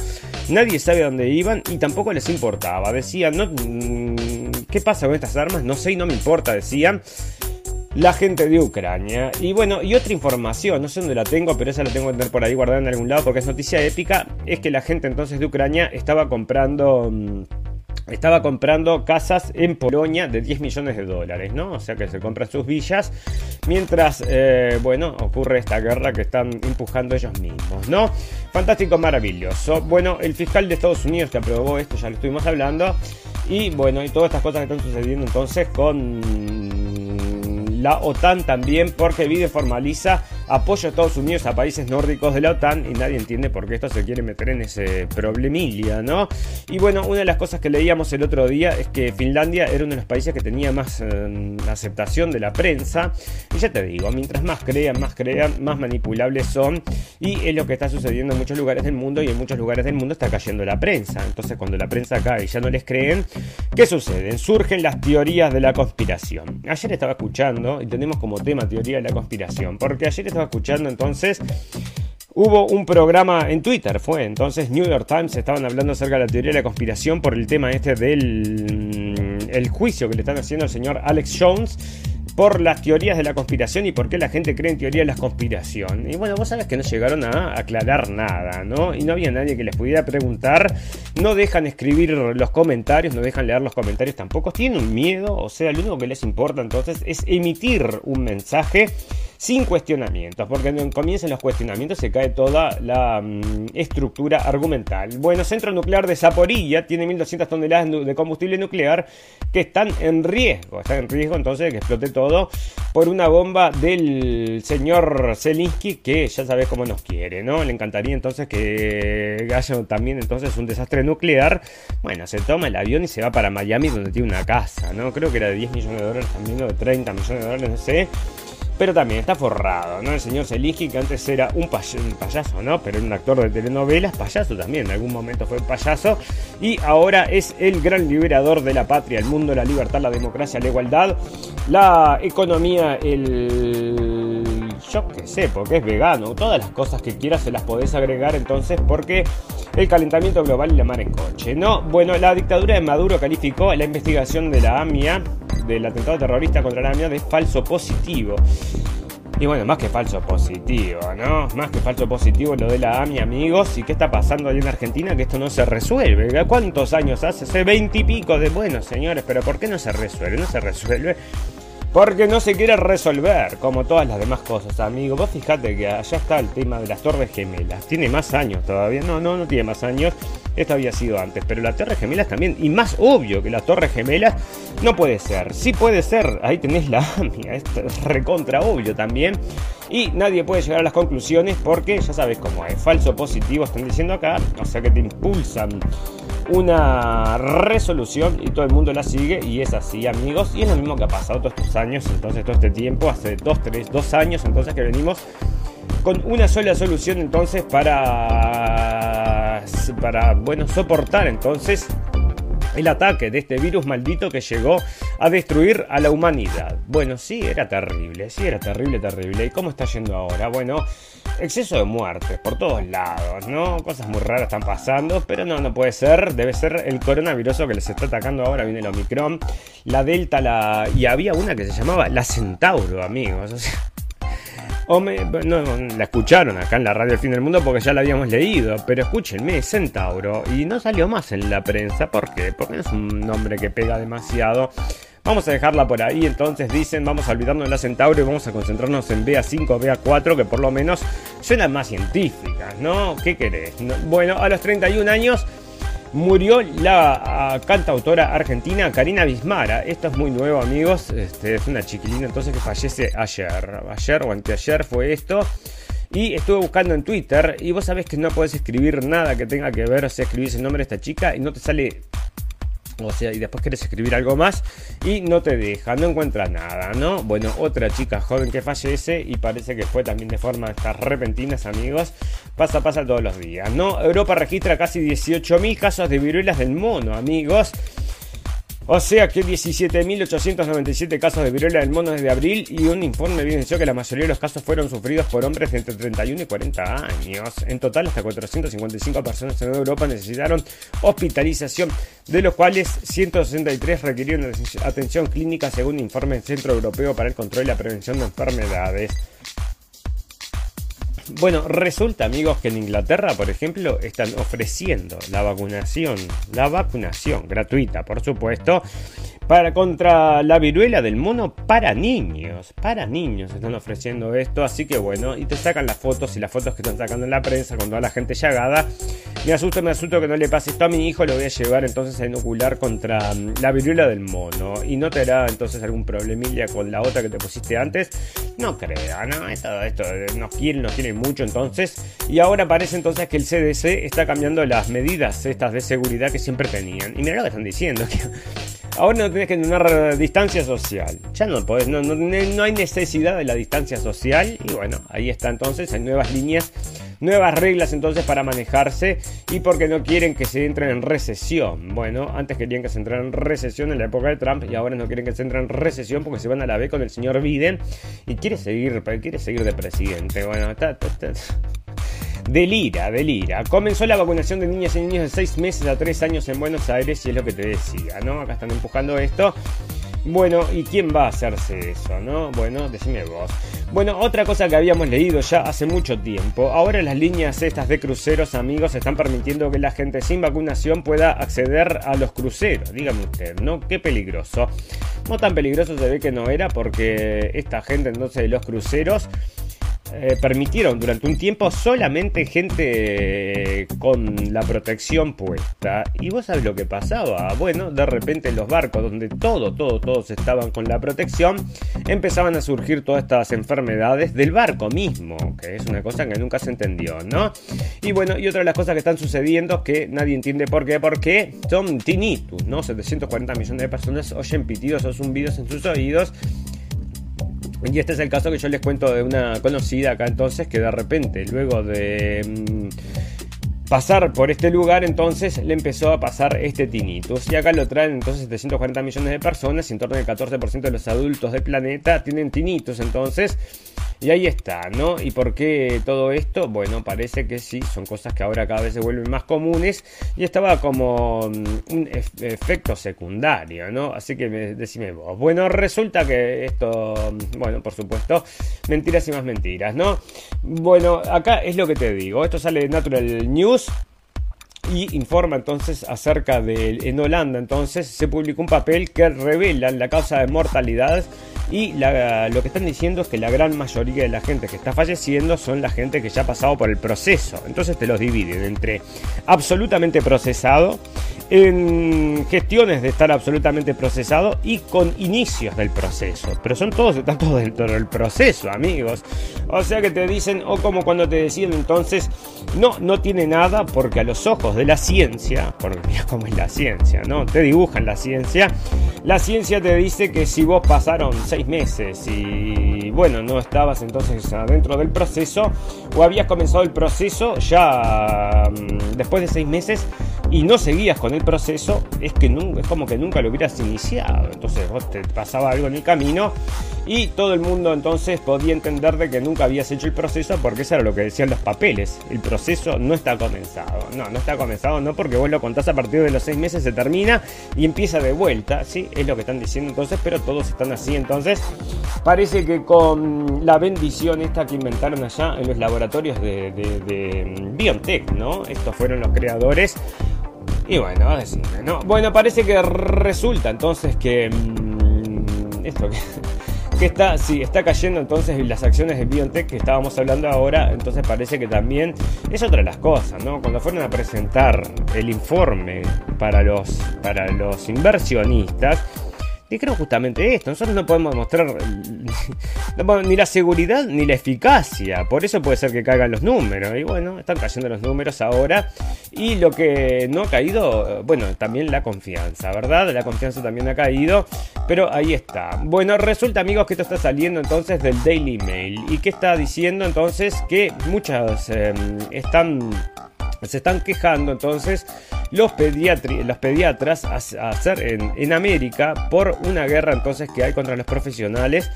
Nadie sabe dónde iban y tampoco les importaba. Decían, mm, ¿qué pasa con estas armas? No sé y no me importa, decían la gente de Ucrania. Y bueno, y otra información, no sé dónde la tengo, pero esa la tengo que tener por ahí guardada en algún lado porque es noticia épica, es que la gente entonces de Ucrania estaba comprando... Estaba comprando casas en Polonia de 10 millones de dólares, ¿no? O sea que se compran sus villas mientras, eh, bueno, ocurre esta guerra que están empujando ellos mismos, ¿no? Fantástico, maravilloso. Bueno, el fiscal de Estados Unidos que aprobó esto, ya lo estuvimos hablando, y bueno, y todas estas cosas que están sucediendo entonces con la OTAN también, porque Biden formaliza apoyo a Estados Unidos a países nórdicos de la OTAN y nadie entiende por qué esto se quiere meter en ese problemilla, ¿no? Y bueno, una de las cosas que leíamos el otro día es que Finlandia era uno de los países que tenía más eh, aceptación de la prensa. Y ya te digo, mientras más crean, más crean, más manipulables son. Y es lo que está sucediendo en muchos lugares del mundo y en muchos lugares del mundo está cayendo la prensa. Entonces cuando la prensa cae y ya no les creen, ¿qué sucede? Surgen las teorías de la conspiración. Ayer estaba escuchando y tenemos como tema teoría de la conspiración, porque ayer estaba escuchando entonces Hubo un programa en Twitter, fue entonces New York Times, estaban hablando acerca de la teoría de la conspiración por el tema este del mm, el juicio que le están haciendo al señor Alex Jones por las teorías de la conspiración y por qué la gente cree en teoría de la conspiración. Y bueno, vos sabes que no llegaron a aclarar nada, ¿no? Y no había nadie que les pudiera preguntar. No dejan escribir los comentarios, no dejan leer los comentarios tampoco. Tienen un miedo, o sea, lo único que les importa entonces es emitir un mensaje sin cuestionamientos, porque cuando comienzan los cuestionamientos se cae toda la mm, estructura argumental. Bueno, Centro Nuclear de Zaporilla tiene 1.200 toneladas de combustible nuclear que están en riesgo, están en riesgo entonces de que explote todo por una bomba del señor Zelinsky que ya sabes cómo nos quiere, ¿no? Le encantaría entonces que haya también entonces un desastre nuclear. Bueno, se toma el avión y se va para Miami donde tiene una casa, ¿no? Creo que era de 10 millones de dólares también, o de 30 millones de dólares, no sé pero también está forrado, ¿no? El señor Seligi, que antes era un, payaso, ¿no? Pero era un actor de telenovelas, payaso también, en algún momento fue payaso, y ahora es el gran liberador de la patria, el mundo, la libertad, la democracia, la igualdad, la economía, el... yo qué sé, porque es vegano, todas las cosas que quieras se las podés agregar entonces porque el calentamiento global y la mar en coche, ¿no? Bueno, la dictadura de Maduro calificó la investigación de la AMIA del atentado terrorista contra la AMIA de falso positivo. Y bueno, más que falso positivo, ¿no? Más que falso positivo lo de la AMI, amigos. ¿Y qué está pasando ahí en Argentina? Que esto no se resuelve. ¿Cuántos años hace? Hace veintipico de... Bueno, señores, pero ¿por qué no se resuelve? No se resuelve porque no se quiere resolver, como todas las demás cosas, amigo. Vos fijate que allá está el tema de las Torres Gemelas. Tiene más años todavía. No, no, no tiene más años. Esto había sido antes. Pero las Torres Gemelas también. Y más obvio que las Torres Gemelas no puede ser. Sí puede ser. Ahí tenés la AMIA. Es recontra obvio también. Y nadie puede llegar a las conclusiones porque ya sabes cómo es. Falso positivo están diciendo acá. O sea que te impulsan una resolución y todo el mundo la sigue y es así amigos. Y es lo mismo que ha pasado todos estos años entonces todo este tiempo hace dos tres dos años entonces que venimos con una sola solución entonces para para bueno soportar entonces el ataque de este virus maldito que llegó a destruir a la humanidad. Bueno, sí, era terrible, sí, era terrible, terrible. ¿Y cómo está yendo ahora? Bueno, exceso de muertes por todos lados, ¿no? Cosas muy raras están pasando, pero no, no puede ser. Debe ser el coronavirus que les está atacando ahora. Viene el Omicron, la Delta, la. Y había una que se llamaba la Centauro, amigos. O sea. O no, la escucharon acá en la radio El Fin del Mundo porque ya la habíamos leído, pero escúchenme, Centauro, y no salió más en la prensa, ¿por qué? Porque es un nombre que pega demasiado. Vamos a dejarla por ahí, entonces dicen, vamos a olvidarnos de la Centauro y vamos a concentrarnos en BA5, BA4, que por lo menos suenan más científicas, ¿no? ¿Qué querés? bueno, a los 31 años murió la cantautora argentina Karina Bismara. Esto es muy nuevo, amigos. Este, es una chiquilina entonces que fallece ayer. Ayer o anteayer fue esto. Y estuve buscando en Twitter y vos sabés que no podés escribir nada que tenga que ver, o sea, escribís el nombre de esta chica y no te sale o sea, y después quieres escribir algo más y no te deja, no encuentra nada, ¿no? Bueno, otra chica joven que fallece y parece que fue también de forma estas repentinas, amigos. Pasa, pasa todos los días, ¿no? Europa registra casi 18.000 casos de viruelas del mono, amigos. O sea que 17.897 casos de viruela del mono desde abril y un informe evidenció que la mayoría de los casos fueron sufridos por hombres de entre 31 y 40 años. En total, hasta 455 personas en Europa necesitaron hospitalización, de los cuales 163 requirieron atención clínica según informe del Centro Europeo para el Control y la Prevención de Enfermedades. Bueno, resulta, amigos, que en Inglaterra, por ejemplo, están ofreciendo la vacunación, la vacunación gratuita, por supuesto, para contra la viruela del mono para niños. Para niños están ofreciendo esto, así que bueno, y te sacan las fotos y las fotos que están sacando en la prensa con toda la gente llagada. Me asusto, me asusto que no le pase esto a mi hijo, lo voy a llevar entonces a inocular contra mm, la viruela del mono. Y no te hará entonces algún problemilla con la otra que te pusiste antes. No crea, no, esto, esto nos quiere, nos quiere mucho entonces. Y ahora parece entonces que el CDC está cambiando las medidas estas de seguridad que siempre tenían. Y mira lo que están diciendo, que Ahora no tenés que tener distancia social. Ya no podés, no, no, hay necesidad de la distancia social. Y bueno, ahí está entonces, hay nuevas líneas, nuevas reglas entonces para manejarse. Y porque no quieren que se entren en recesión. Bueno, antes querían que se entraran en recesión en la época de Trump y ahora no quieren que se entren en recesión porque se van a la B con el señor Biden y quiere seguir, quiere seguir de presidente. Bueno, está, está. Delira, delira. Comenzó la vacunación de niñas y niños de 6 meses a 3 años en Buenos Aires y es lo que te decía, ¿no? Acá están empujando esto. Bueno, ¿y quién va a hacerse eso, no? Bueno, decime vos. Bueno, otra cosa que habíamos leído ya hace mucho tiempo. Ahora las líneas estas de cruceros, amigos, están permitiendo que la gente sin vacunación pueda acceder a los cruceros. Dígame usted, ¿no? Qué peligroso. No tan peligroso se ve que no era porque esta gente entonces de los cruceros eh, permitieron durante un tiempo solamente gente eh, con la protección puesta. Y vos sabés lo que pasaba. Bueno, de repente los barcos donde todo, todo, todos estaban con la protección, empezaban a surgir todas estas enfermedades del barco mismo, que es una cosa que nunca se entendió, ¿no? Y bueno, y otra de las cosas que están sucediendo que nadie entiende por qué, porque son tinnitus, ¿no? 740 millones de personas oyen pitidos o zumbidos en sus oídos y este es el caso que yo les cuento de una conocida acá entonces que de repente, luego de mm, pasar por este lugar, entonces le empezó a pasar este tinnitus. Y acá lo traen entonces 740 millones de personas, y en torno al 14% de los adultos del planeta tienen tinnitus. Entonces, y ahí está, ¿no? ¿Y por qué todo esto? Bueno, parece que sí, son cosas que ahora cada vez se vuelven más comunes y estaba como mm, un efecto secundario, ¿no? Así que decime vos. Bueno, resulta que esto, mm, bueno, por supuesto, mentiras y más mentiras, ¿no? Bueno, acá es lo que te digo, esto sale de Natural News y informa entonces acerca de en Holanda entonces se publicó un papel que revela la causa de mortalidad y lo que están diciendo es que la gran mayoría de la gente que está falleciendo son la gente que ya ha pasado por el proceso. Entonces te los dividen entre absolutamente procesado, en gestiones de estar absolutamente procesado y con inicios del proceso. Pero son todos, todos dentro del proceso, amigos. O sea que te dicen, o como cuando te decían entonces, no, no tiene nada porque a los ojos de la ciencia, porque mira cómo es la ciencia, ¿no? Te dibujan la ciencia. La ciencia te dice que si vos pasaron seis meses y bueno, no estabas entonces adentro del proceso o habías comenzado el proceso ya mm, después de seis meses y no seguías con el proceso, es que es como que nunca lo hubieras iniciado. Entonces vos te pasaba algo en el camino y todo el mundo entonces podía entender de que nunca habías hecho el proceso porque eso era lo que decían los papeles. El proceso no está comenzado. No, no está comenzado, no porque vos lo contás a partir de los seis meses, se termina y empieza de vuelta. Sí, es lo que están diciendo entonces, pero todos están así. Entonces, parece que con la bendición esta que inventaron allá en los laboratorios de, de, de BioNTech, ¿no? Estos fueron los creadores y bueno, a decirme, ¿no? Bueno, parece que resulta entonces que. Mm, esto que. está, sí, está cayendo entonces las acciones de BioNTech que estábamos hablando ahora, entonces parece que también es otra de las cosas, ¿no? Cuando fueron a presentar el informe para los, para los inversionistas, dijeron justamente esto. Nosotros no podemos mostrar ni la seguridad ni la eficacia. Por eso puede ser que caigan los números. Y bueno, están cayendo los números ahora. Y lo que no ha caído, bueno, también la confianza, ¿verdad? La confianza también ha caído. Pero ahí está. Bueno, resulta amigos que esto está saliendo entonces del Daily Mail. ¿Y qué está diciendo entonces? Que muchas em, están se están quejando entonces los, los pediatras a, hacer en, en, América por una guerra entonces que hay contra los profesionales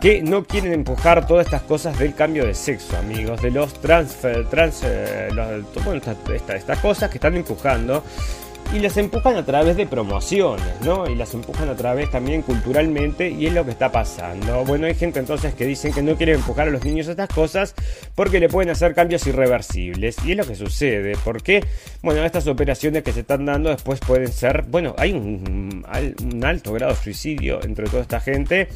que no quieren empujar todas estas cosas del cambio de sexo, amigos, de los transfer, trans, eh, estas cosas que están empujando y las empujan a través de promociones, ¿no? Y las empujan a través también culturalmente y es lo que está pasando. Bueno, hay gente entonces que dicen que no quiere empujar a los niños a estas cosas porque le pueden hacer cambios irreversibles y es lo que sucede, porque, bueno, estas operaciones que se están dando después pueden ser, bueno, hay un, un alto grado de suicidio entre toda esta gente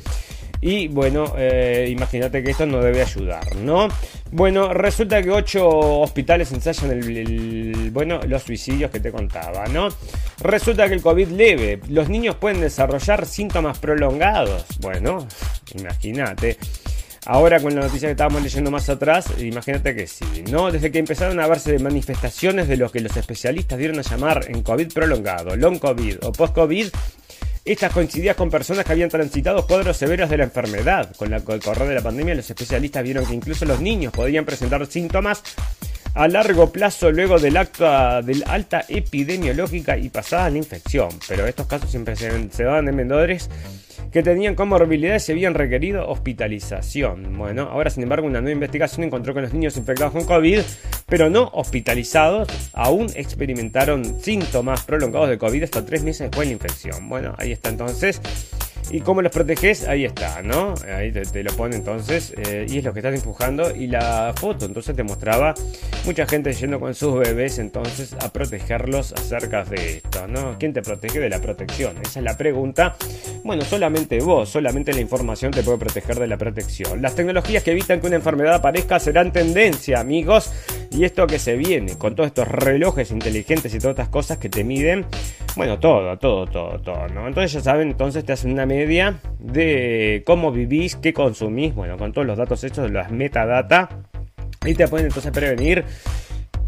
y bueno, eh, imagínate que esto no debe ayudar, ¿no? Bueno, resulta que ocho hospitales ensayan el, bueno, los suicidios que te contaba, ¿no? Resulta que el COVID leve, los niños pueden desarrollar síntomas prolongados. Bueno, imagínate. Ahora con la noticia que estábamos leyendo más atrás, imagínate que sí, ¿no? Desde que empezaron a verse manifestaciones de lo que los especialistas dieron a llamar en COVID prolongado, long COVID o post-COVID, estas coincidían con personas que habían transitado cuadros severos de la enfermedad. Con, la, el correr de la pandemia, los especialistas vieron que incluso los niños podían presentar síntomas a largo plazo luego del acto de alta epidemiológica y pasada la infección. Pero estos casos siempre se, se daban en menores que tenían comorbilidades y habían requerido hospitalización. Bueno, ahora sin embargo una nueva investigación encontró que los niños infectados con COVID, pero no hospitalizados, aún experimentaron síntomas prolongados de COVID hasta tres meses después de la infección. Bueno, ahí está entonces ¿Y cómo los proteges? Ahí está, ¿no? Ahí te, lo pone entonces. Eh, y es lo que estás empujando. Y la foto entonces te mostraba mucha gente yendo con sus bebés entonces a protegerlos acerca de esto, ¿no? ¿Quién te protege de la protección? Esa es la pregunta. Bueno, solamente vos, solamente la información te puede proteger de la protección. Las tecnologías que evitan que una enfermedad aparezca serán tendencia, amigos. Y esto que se viene con todos estos relojes inteligentes y todas estas cosas que te miden. Bueno, todo, todo, todo, todo, ¿no? Entonces ya saben, entonces te hacen una media de cómo vivís, qué consumís, bueno, con todos los datos hechos las metadata. Y te pueden entonces prevenir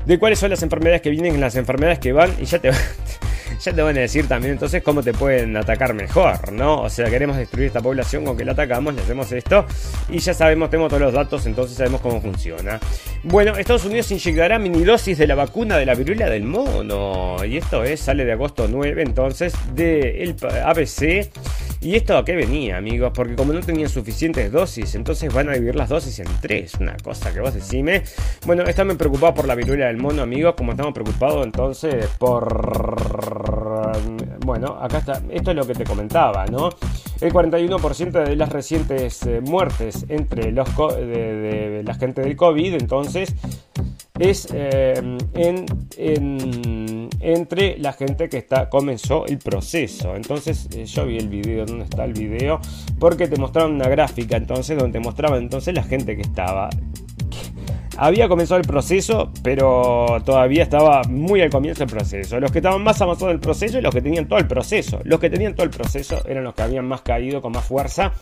de cuáles son las enfermedades que vienen, las enfermedades que van y ya te, van a decir también entonces cómo te pueden atacar mejor, ¿no? O sea, queremos destruir esta población con que la atacamos, le hacemos esto y ya sabemos, tenemos todos los datos, entonces sabemos cómo funciona. Bueno, Estados Unidos inyectará mini dosis de la vacuna de la viruela del mono y esto es, sale de agosto 9 entonces de el ABC. ¿Y esto a qué venía, amigos? Porque como no tenían suficientes dosis, entonces van a dividir las dosis en tres. Una cosa que vos decime. Bueno, estamos preocupados por la viruela del mono, amigos, como estamos preocupados entonces por bueno, acá está, esto es lo que te comentaba, ¿no? El 41% de las recientes eh, muertes entre los de, la gente del COVID, entonces, es eh, entre la gente que está, comenzó el proceso. Entonces, eh, yo vi el video, ¿dónde está el video? Porque te mostraron una gráfica, entonces, donde te mostraban entonces la gente que estaba había comenzado el proceso, pero todavía estaba muy al comienzo del proceso. Los que estaban más avanzados del proceso y los que tenían todo el proceso. Los que tenían todo el proceso eran los que habían más caído con más fuerza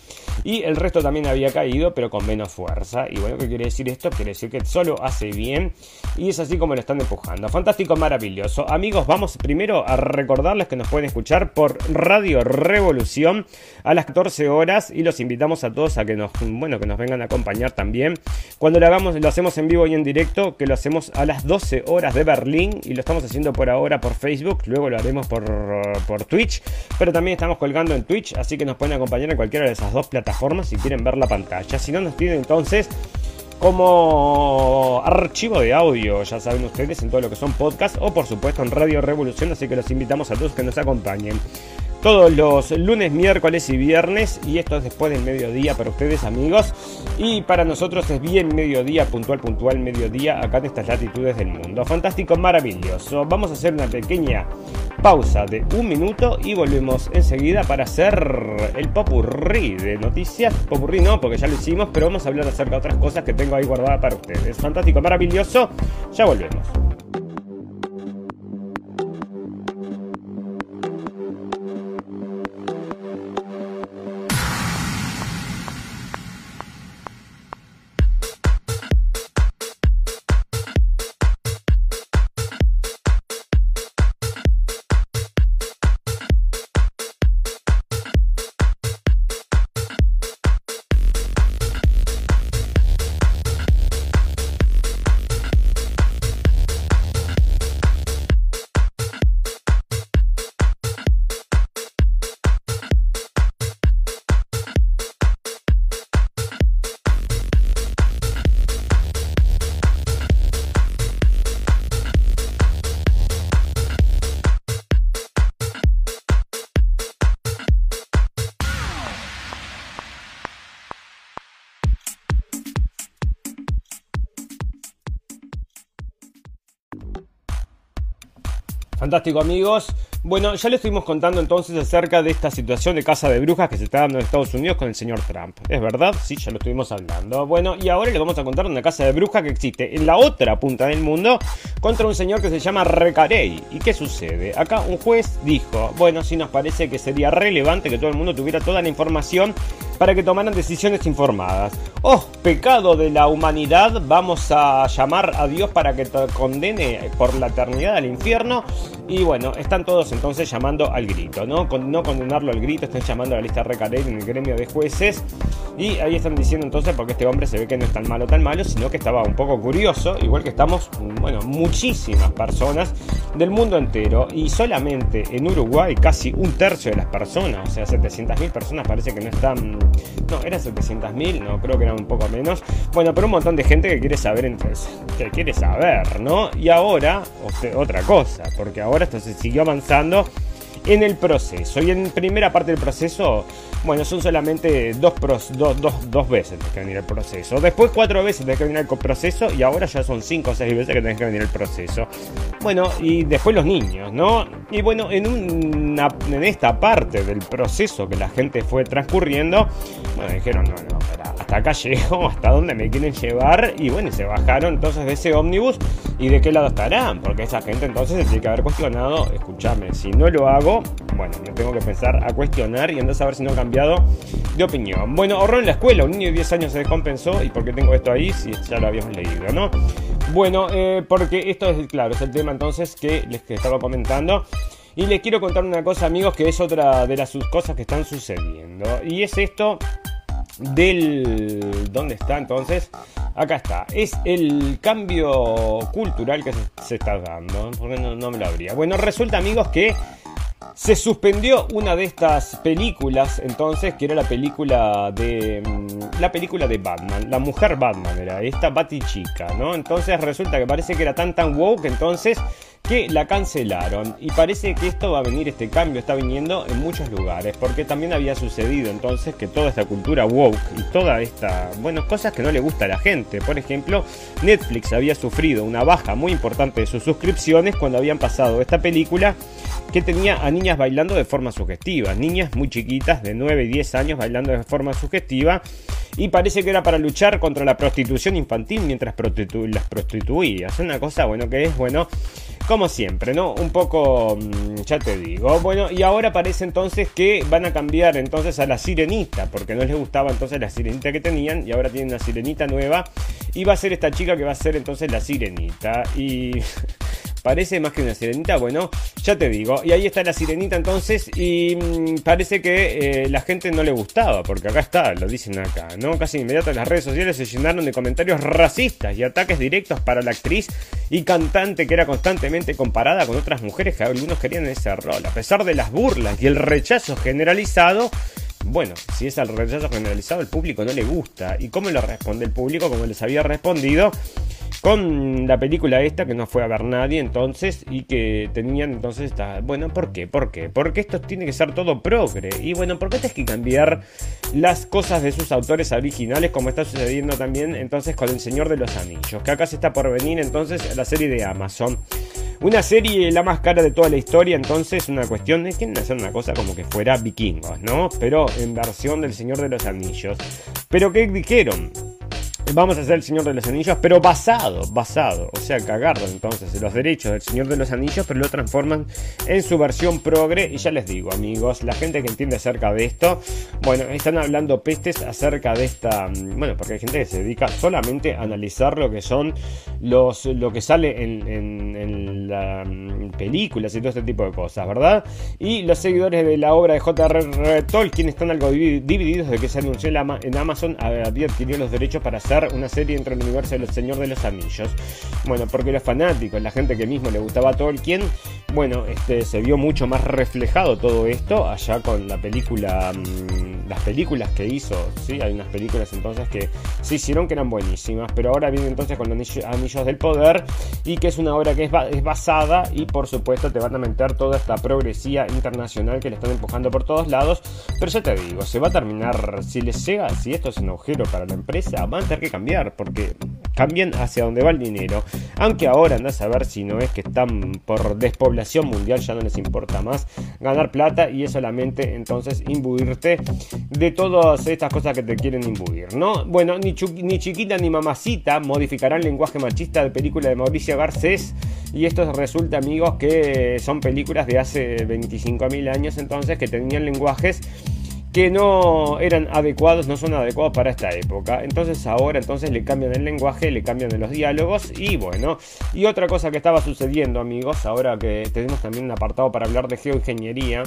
y el resto también había caído, pero con menos fuerza. Y bueno, ¿qué quiere decir esto? Quiere decir que solo hace bien y es así como lo están empujando. Fantástico, maravilloso. Amigos, vamos primero a recordarles que nos pueden escuchar por Radio Revolución a las 14 horas y los invitamos a todos a que nos, bueno, que nos vengan a acompañar también. Cuando lo hagamos, lo hacemos en vivo y en directo, que lo hacemos a las 12 horas de Berlín y lo estamos haciendo por ahora por Facebook, luego lo haremos por, por Twitch, pero también estamos colgando en Twitch, así que nos pueden acompañar en cualquiera de esas dos plataformas si quieren ver la pantalla. Si no, nos tienen entonces como archivo de audio, ya saben ustedes, en todo lo que son podcasts o por supuesto en Radio Revolución, así que los invitamos a todos que nos acompañen todos los lunes, miércoles y viernes. Y esto es después del mediodía para ustedes, amigos. Y para nosotros es bien mediodía, puntual, puntual, mediodía, acá en estas latitudes del mundo. Fantástico, maravilloso. Vamos a hacer una pequeña pausa de un minuto y volvemos enseguida para hacer el popurrí de noticias. Popurrí no, porque ya lo hicimos, pero vamos a hablar acerca de otras cosas que tengo ahí guardadas para ustedes. Fantástico, maravilloso. Ya volvemos. Fantástico amigos. Bueno, ya le estuvimos contando entonces acerca de esta situación de casa de brujas que se está dando en Estados Unidos con el señor Trump. ¿Es verdad? Sí, ya lo estuvimos hablando. Bueno, y ahora le vamos a contar una casa de brujas que existe en la otra punta del mundo contra un señor que se llama Recarey. ¿Y qué sucede? Acá un juez dijo, bueno, sí nos parece que sería relevante que todo el mundo tuviera toda la información para que tomaran decisiones informadas. Oh, pecado de la humanidad, vamos a llamar a Dios para que te condene por la eternidad al infierno. Y bueno, están todos entonces llamando al grito, ¿no? no condenarlo al grito, están llamando a la lista recarey en el gremio de jueces. Y ahí están diciendo entonces porque este hombre se ve que no es tan malo, tan malo, sino que estaba un poco curioso, igual que estamos, bueno, muchísimas personas del mundo entero. Y solamente en Uruguay casi un tercio de las personas, o sea, 700.000 personas parece que no están no, eran 700.000, no, creo que eran un poco menos. Bueno, pero un montón de gente que quiere saber entonces, que quiere saber, ¿no? Y ahora, otra cosa, porque ahora esto se siguió avanzando en el proceso. Y en primera parte del proceso, bueno, son solamente dos, dos, veces que venir el proceso. Después cuatro veces tenés que venir el proceso y ahora ya son cinco o seis veces que tenés que venir el proceso. Bueno, y después los niños, ¿no? Y bueno, en, una, en esta parte del proceso que la gente fue transcurriendo, bueno, dijeron, no, no, hasta acá llego, hasta dónde me quieren llevar. Y bueno, se bajaron entonces de ese ómnibus y de qué lado estarán, porque esa gente entonces se tiene que haber cuestionado, escúchame, si no lo hago, bueno, me tengo que pensar a cuestionar y andar a ver si no he de opinión. Bueno, ahorró en la escuela, un niño de 10 años se descompensó y por qué tengo esto ahí si ya lo habíamos leído, ¿no? Bueno, eh, porque esto es, claro, es el tema entonces que les estaba comentando. Y les quiero contar una cosa, amigos, que es otra de las cosas que están sucediendo. Y es esto del... ¿Dónde está entonces? Acá está. Es el cambio cultural que se, está dando. Porque no, no me lo habría. Bueno, resulta, amigos, que se suspendió una de estas películas, entonces, que era la película de. Mm, la película de Batman. La mujer Batman era esta Batichica, ¿no? Entonces resulta que parece que era tan tan woke, entonces que la cancelaron y parece que esto va a venir, este cambio está viniendo en muchos lugares, porque también había sucedido entonces que toda esta cultura woke y toda esta, bueno, cosas que no le gusta a la gente, por ejemplo, Netflix había sufrido una baja muy importante de sus suscripciones cuando habían pasado esta película que tenía a niñas bailando de forma sugestiva, niñas muy chiquitas de 9 y 10 años bailando de forma sugestiva y parece que era para luchar contra la prostitución infantil mientras las prostituía. Es una cosa, bueno, que es, bueno, como siempre, ¿no? Un poco, mm, ya te digo. Bueno, y ahora parece entonces que van a cambiar entonces a la sirenita, porque no les gustaba entonces la sirenita que tenían y ahora tienen una sirenita nueva y va a ser esta chica que va a ser entonces la sirenita. Y Parece más que una sirenita, bueno, ya te digo. Y ahí está la sirenita entonces y mm, parece que eh, la gente no le gustaba, porque acá está, lo dicen acá, ¿no? Casi inmediato las redes sociales se llenaron de comentarios racistas y ataques directos para la actriz y cantante que era constantemente comparada con otras mujeres que algunos querían ese rol. A pesar de las burlas y el rechazo generalizado, bueno, si es al rechazo generalizado, el público no le gusta. ¿Y cómo lo responde el público? Como les había respondido con la película esta que no fue a ver nadie entonces y que tenían entonces esta... Bueno, ¿por qué? ¿Por qué? Porque esto tiene que ser todo progre. Y bueno, ¿por qué tienes que cambiar las cosas de sus autores originales como está sucediendo también entonces con El Señor de los Anillos? Que acá se está por venir entonces la serie de Amazon. Una serie la más cara de toda la historia, entonces una cuestión de quieren hacer una cosa como que fuera vikingos, ¿no? Pero en versión del Señor de los Anillos. Pero ¿qué dijeron? Vamos a hacer el Señor de los Anillos, pero basado, basado. O sea, que entonces los derechos del Señor de los Anillos, pero lo transforman en su versión progre. Y ya les digo, amigos, la gente que entiende acerca de esto, bueno, están hablando pestes acerca de esta. Mm, bueno, porque hay gente que se dedica solamente a analizar lo que son los lo que sale en, en, las mm, películas y todo este tipo de cosas, ¿verdad? Y los seguidores de la obra de J.R.R. Tolkien están algo divididos de que se anunció en Amazon había adquirido los derechos para hacer una serie entre el universo de los Señor de los Anillos. Bueno, porque los fanáticos, la gente que mismo le gustaba a Tolkien, bueno, este, se vio mucho más reflejado todo esto allá con la película, mm, las películas que hizo, ¿sí? Hay unas películas entonces que se hicieron que eran buenísimas, pero ahora viene entonces con los Anillos del Poder y que es una obra que es, basada y por supuesto te van a meter toda esta progresía internacional que le están empujando por todos lados, pero ya te digo, se va a terminar, si les llega, si esto es un agujero para la empresa, van a tener que cambiar, porque cambian hacia donde va el dinero. Aunque ahora andás a ver si no es que están por mundial, ya no les importa más ganar plata y es solamente entonces imbuirte de todas estas cosas que te quieren imbuir, ¿no? Bueno, ni, ni chiquita ni mamacita modificarán lenguaje machista de película de Mauricio Garcés. Y esto resulta, amigos, que son películas de hace 25.000 años entonces que tenían lenguajes que no eran adecuados, no son adecuados para esta época. Entonces ahora entonces le cambian el lenguaje, le cambian los diálogos y bueno. Y otra cosa que estaba sucediendo amigos, ahora que tenemos también un apartado para hablar de geoingeniería.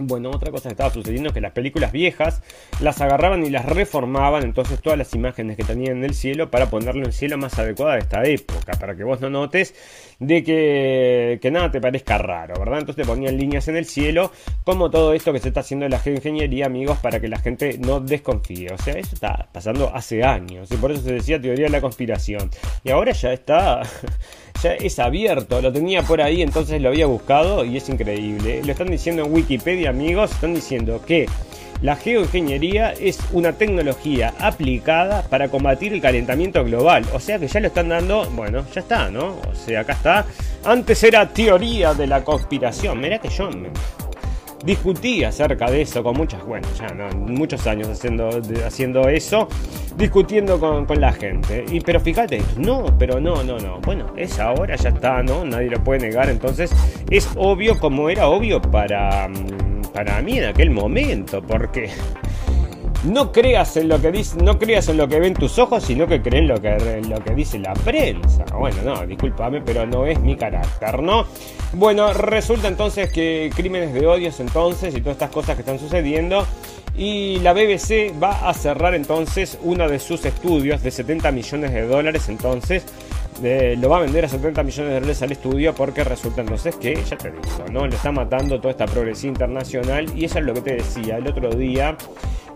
Bueno, otra cosa que estaba sucediendo es que las películas viejas las agarraban y las reformaban, entonces todas las imágenes que tenían en el cielo para ponerlo en el cielo más adecuada de esta época, para que vos no notes de que, nada te parezca raro, ¿verdad? Entonces te ponían líneas en el cielo, como todo esto que se está haciendo en la geoingeniería, amigos, para que la gente no desconfíe. O sea, eso está pasando hace años, y por eso se decía teoría de la conspiración. Y ahora ya está ya es abierto, lo tenía por ahí, entonces lo había buscado y es increíble. Lo están diciendo en Wikipedia, amigos, están diciendo que la geoingeniería es una tecnología aplicada para combatir el calentamiento global. O sea que ya lo están dando, bueno, ya está, ¿no? O sea, acá está. Antes era teoría de la conspiración. Mirá que yo discutí acerca de eso con muchas, bueno, ya no, muchos años haciendo, haciendo eso, discutiendo con, la gente. Y pero fíjate, no, pero no, no, no. Bueno, es ahora, ya está, ¿no? Nadie lo puede negar. Entonces, es obvio como era obvio para, mm, para mí en aquel momento, porque no creas en lo que dice, no creas en lo que ven tus ojos, sino que creen lo que, lo que dice la prensa. Bueno, no, discúlpame, pero no es mi carácter, ¿no? Bueno, resulta entonces que crímenes de odios entonces y todas estas cosas que están sucediendo. Y la BBC va a cerrar entonces uno de sus estudios de 70 millones de dólares entonces. Lo va a vender a 70 millones de dólares al estudio porque resulta entonces que, ya te digo, ¿no? Le está matando toda esta progresía internacional y eso es lo que te decía el otro día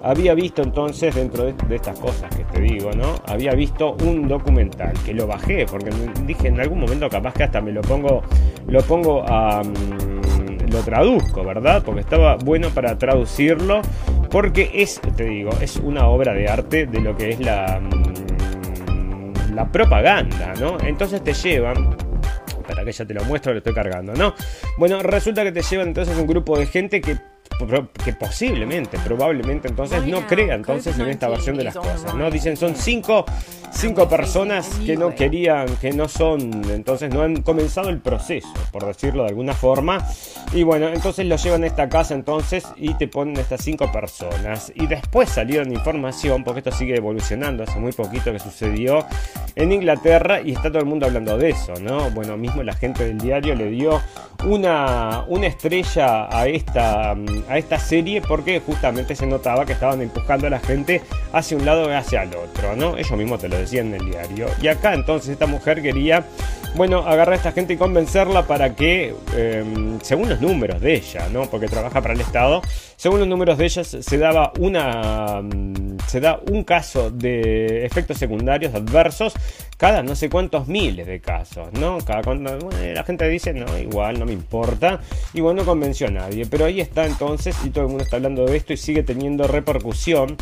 había visto entonces, dentro de, estas cosas que te digo, ¿no? Había visto un documental que lo bajé, porque dije en algún momento capaz que hasta me lo pongo, lo pongo a... Mm, lo traduzco, ¿verdad? Porque estaba bueno para traducirlo, porque es, te digo, es una obra de arte de lo que es la, mm, la propaganda, ¿no? Entonces te llevan para que ya te lo muestro, lo estoy cargando, ¿no? Bueno, resulta que te llevan entonces un grupo de gente que que posiblemente, probablemente entonces no crea entonces en esta versión de las cosas, ¿no? Dicen son cinco, cinco personas que no querían, que no son, entonces no han comenzado el proceso, por decirlo de alguna forma. Y bueno, entonces lo llevan a esta casa entonces y te ponen estas cinco personas. Y después salieron información, porque esto sigue evolucionando, hace muy poquito que sucedió en Inglaterra y está todo el mundo hablando de eso, ¿no? Bueno, mismo la gente del diario le dio una, una estrella a esta, a esta serie porque justamente se notaba que estaban empujando a la gente hacia un lado y hacia el otro, ¿no? Ellos mismos te lo decían en el diario. Y acá entonces esta mujer quería, bueno, agarrar a esta gente y convencerla para que, em, según los números de ella, ¿no? Porque trabaja para el Estado, según los números de ella se daba una, mm, se da un caso de efectos secundarios adversos cada no sé cuántos miles de casos, ¿no? Cada cuando, la gente dice, no, igual, no me importa. Bueno, no convenció a nadie. Pero ahí está entonces, y todo el mundo está hablando de esto y sigue teniendo repercusión.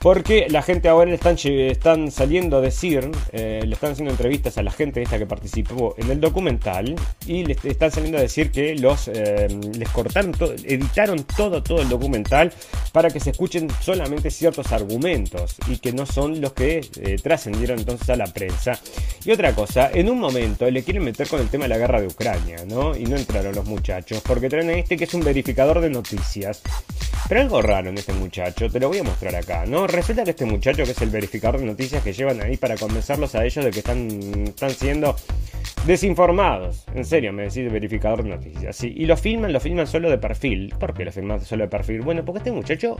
Porque la gente ahora le están, saliendo a decir, eh, le están haciendo entrevistas a la gente esta que participó en el documental y le están saliendo a decir que los eh, les cortaron, todo, editaron todo, todo el documental para que se escuchen solamente ciertos argumentos y que no son los que eh, trascendieron entonces a la prensa. Y otra cosa, en un momento le quieren meter con el tema de la guerra de Ucrania, ¿no? Y no entraron los muchachos porque traen a este que es un verificador de noticias. Pero algo raro en este muchacho, te lo voy a mostrar acá, ¿no? resulta que este muchacho, que es el verificador de noticias que llevan ahí para convencerlos a ellos de que están, están siendo desinformados. En serio, me decís verificador de noticias. Sí, y lo filman, lo filman solo de perfil. ¿Por qué lo filman solo de perfil? Bueno, porque a este muchacho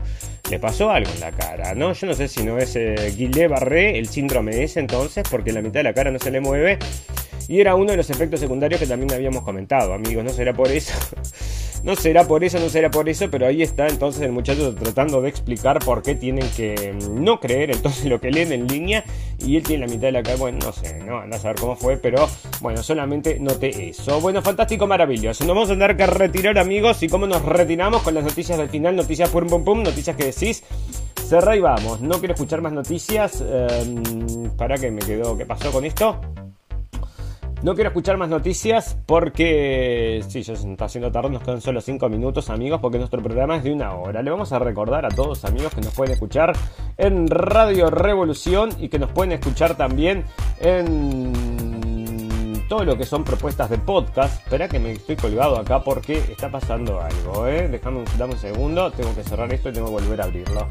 le pasó algo en la cara, ¿no? Yo no sé si no es eh, Barré, el síndrome ese entonces, porque la mitad de la cara no se le mueve. Y era uno de los efectos secundarios que también habíamos comentado, amigos. No será por eso. No será por eso, no será por eso, pero ahí está entonces el muchacho tratando de explicar por qué tienen que mm, no creer entonces lo que leen en línea y él tiene la mitad de la cara, bueno, no sé, no, a saber cómo fue, pero bueno, solamente noté eso. Bueno, fantástico, maravilloso. Nos vamos a tener que retirar amigos y cómo nos retiramos con las noticias del final, noticias pum pum pum, noticias que decís Cerrá y vamos. No quiero escuchar más noticias. Em, para que me quedó. ¿Qué pasó con esto? No quiero escuchar más noticias porque, sí, ya se está haciendo tarde, nos quedan solo 5 minutos amigos porque nuestro programa es de una hora. Le vamos a recordar a todos amigos que nos pueden escuchar en Radio Revolución y que nos pueden escuchar también en todo lo que son propuestas de podcast. Espera que me estoy colgado acá porque está pasando algo, ¿eh? Déjame un, dame un segundo, tengo que cerrar esto y tengo que volver a abrirlo.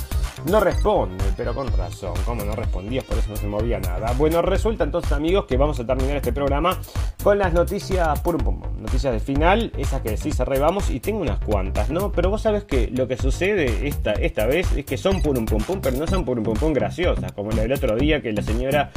No responde, pero con razón. ¿Cómo no respondías? Por eso no se movía nada. Bueno, resulta entonces, amigos, que vamos a terminar este programa con las noticias pum pum Noticias de final, esas que sí cerramos y tengo unas cuantas, ¿no? Pero vos sabés que lo que sucede esta, esta vez es que son purum pum pum, pero no son purum pum pum graciosas, como la del otro día que la señora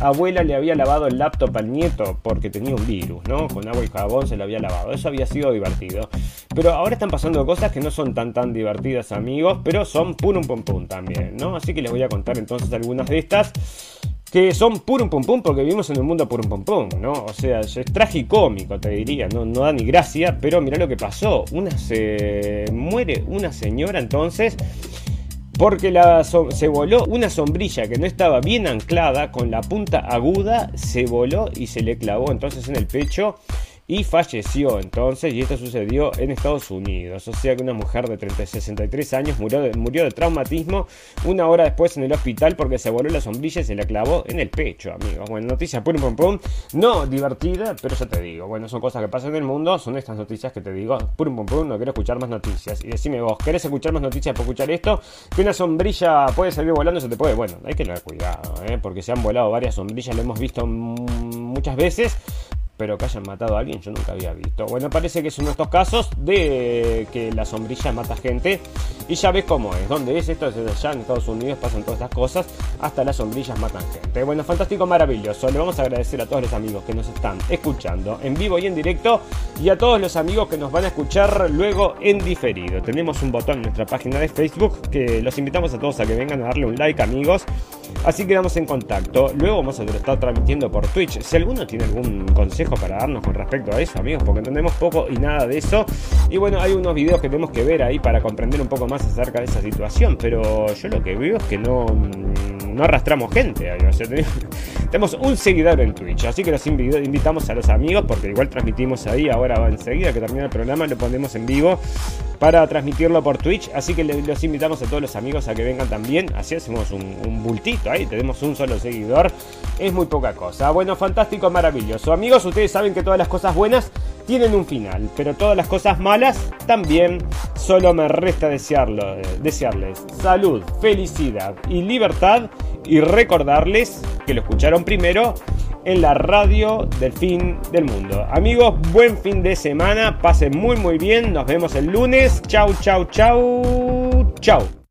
abuela le había lavado el laptop al nieto por porque tenía un virus, ¿no? Con agua y jabón se lo había lavado. Eso había sido divertido. Pero ahora están pasando cosas que no son tan tan divertidas, amigos, pero son pum pum pum también, ¿no? Así que les voy a contar entonces algunas de estas que son purum pum pum porque vivimos en un mundo purum pum pum, ¿no? O sea, es tragicómico, te diría, no, no da ni gracia, pero mira lo que pasó. Una se muere una señora entonces porque la se voló una sombrilla que no estaba bien anclada con la punta aguda, se voló y se le clavó entonces en el pecho y falleció entonces, y esto sucedió en Estados Unidos. O sea que una mujer de 30, 63 años murió de, murió de traumatismo una hora después en el hospital porque se voló la sombrilla y se la clavó en el pecho, amigos. Bueno, noticia pum pum pum. No divertida, pero ya te digo. Bueno, son cosas que pasan en el mundo, son estas noticias que te digo. Pum pum pum, no quiero escuchar más noticias. Y decime vos, ¿querés escuchar más noticias para escuchar esto? Que una sombrilla puede salir volando, se te puede. Bueno, hay que tener cuidado, ¿eh? porque se han volado varias sombrillas, lo hemos visto muchas veces pero que hayan matado a alguien yo nunca había visto. Bueno, parece que es uno de estos casos de que la sombrilla mata gente y ya ves cómo es, dónde es esto, desde allá en Estados Unidos pasan todas estas cosas, hasta las sombrillas matan gente. Bueno, fantástico, maravilloso. Le vamos a agradecer a todos los amigos que nos están escuchando en vivo y en directo y a todos los amigos que nos van a escuchar luego en diferido. Tenemos un botón en nuestra página de Facebook que los invitamos a todos a que vengan a darle un like, amigos. Así quedamos en contacto. Luego vamos a estar transmitiendo por Twitch. Si alguno tiene algún consejo para darnos con respecto a eso, amigos, porque entendemos poco y nada de eso. Y bueno, hay unos videos que tenemos que ver ahí para comprender un poco más acerca de esa situación. Pero yo lo que veo es que no, no arrastramos gente. tenemos un seguidor en Twitch. Así que los invitamos a los amigos, porque igual transmitimos ahí. Ahora va enseguida que termina el programa, lo ponemos en vivo para transmitirlo por Twitch. Así que los invitamos a todos los amigos a que vengan también. Así hacemos un, bultito ahí. Tenemos un solo seguidor. Es muy poca cosa. Bueno, fantástico, maravilloso. Amigos, ustedes saben que todas las cosas buenas tienen un final. Pero todas las cosas malas también. Solo me resta desearlo, desearles salud, felicidad y libertad. Y recordarles que lo escucharon primero en la radio del fin del mundo. Amigos, buen fin de semana, pasen muy muy bien, nos vemos el lunes. Chau, chau, chau, chau.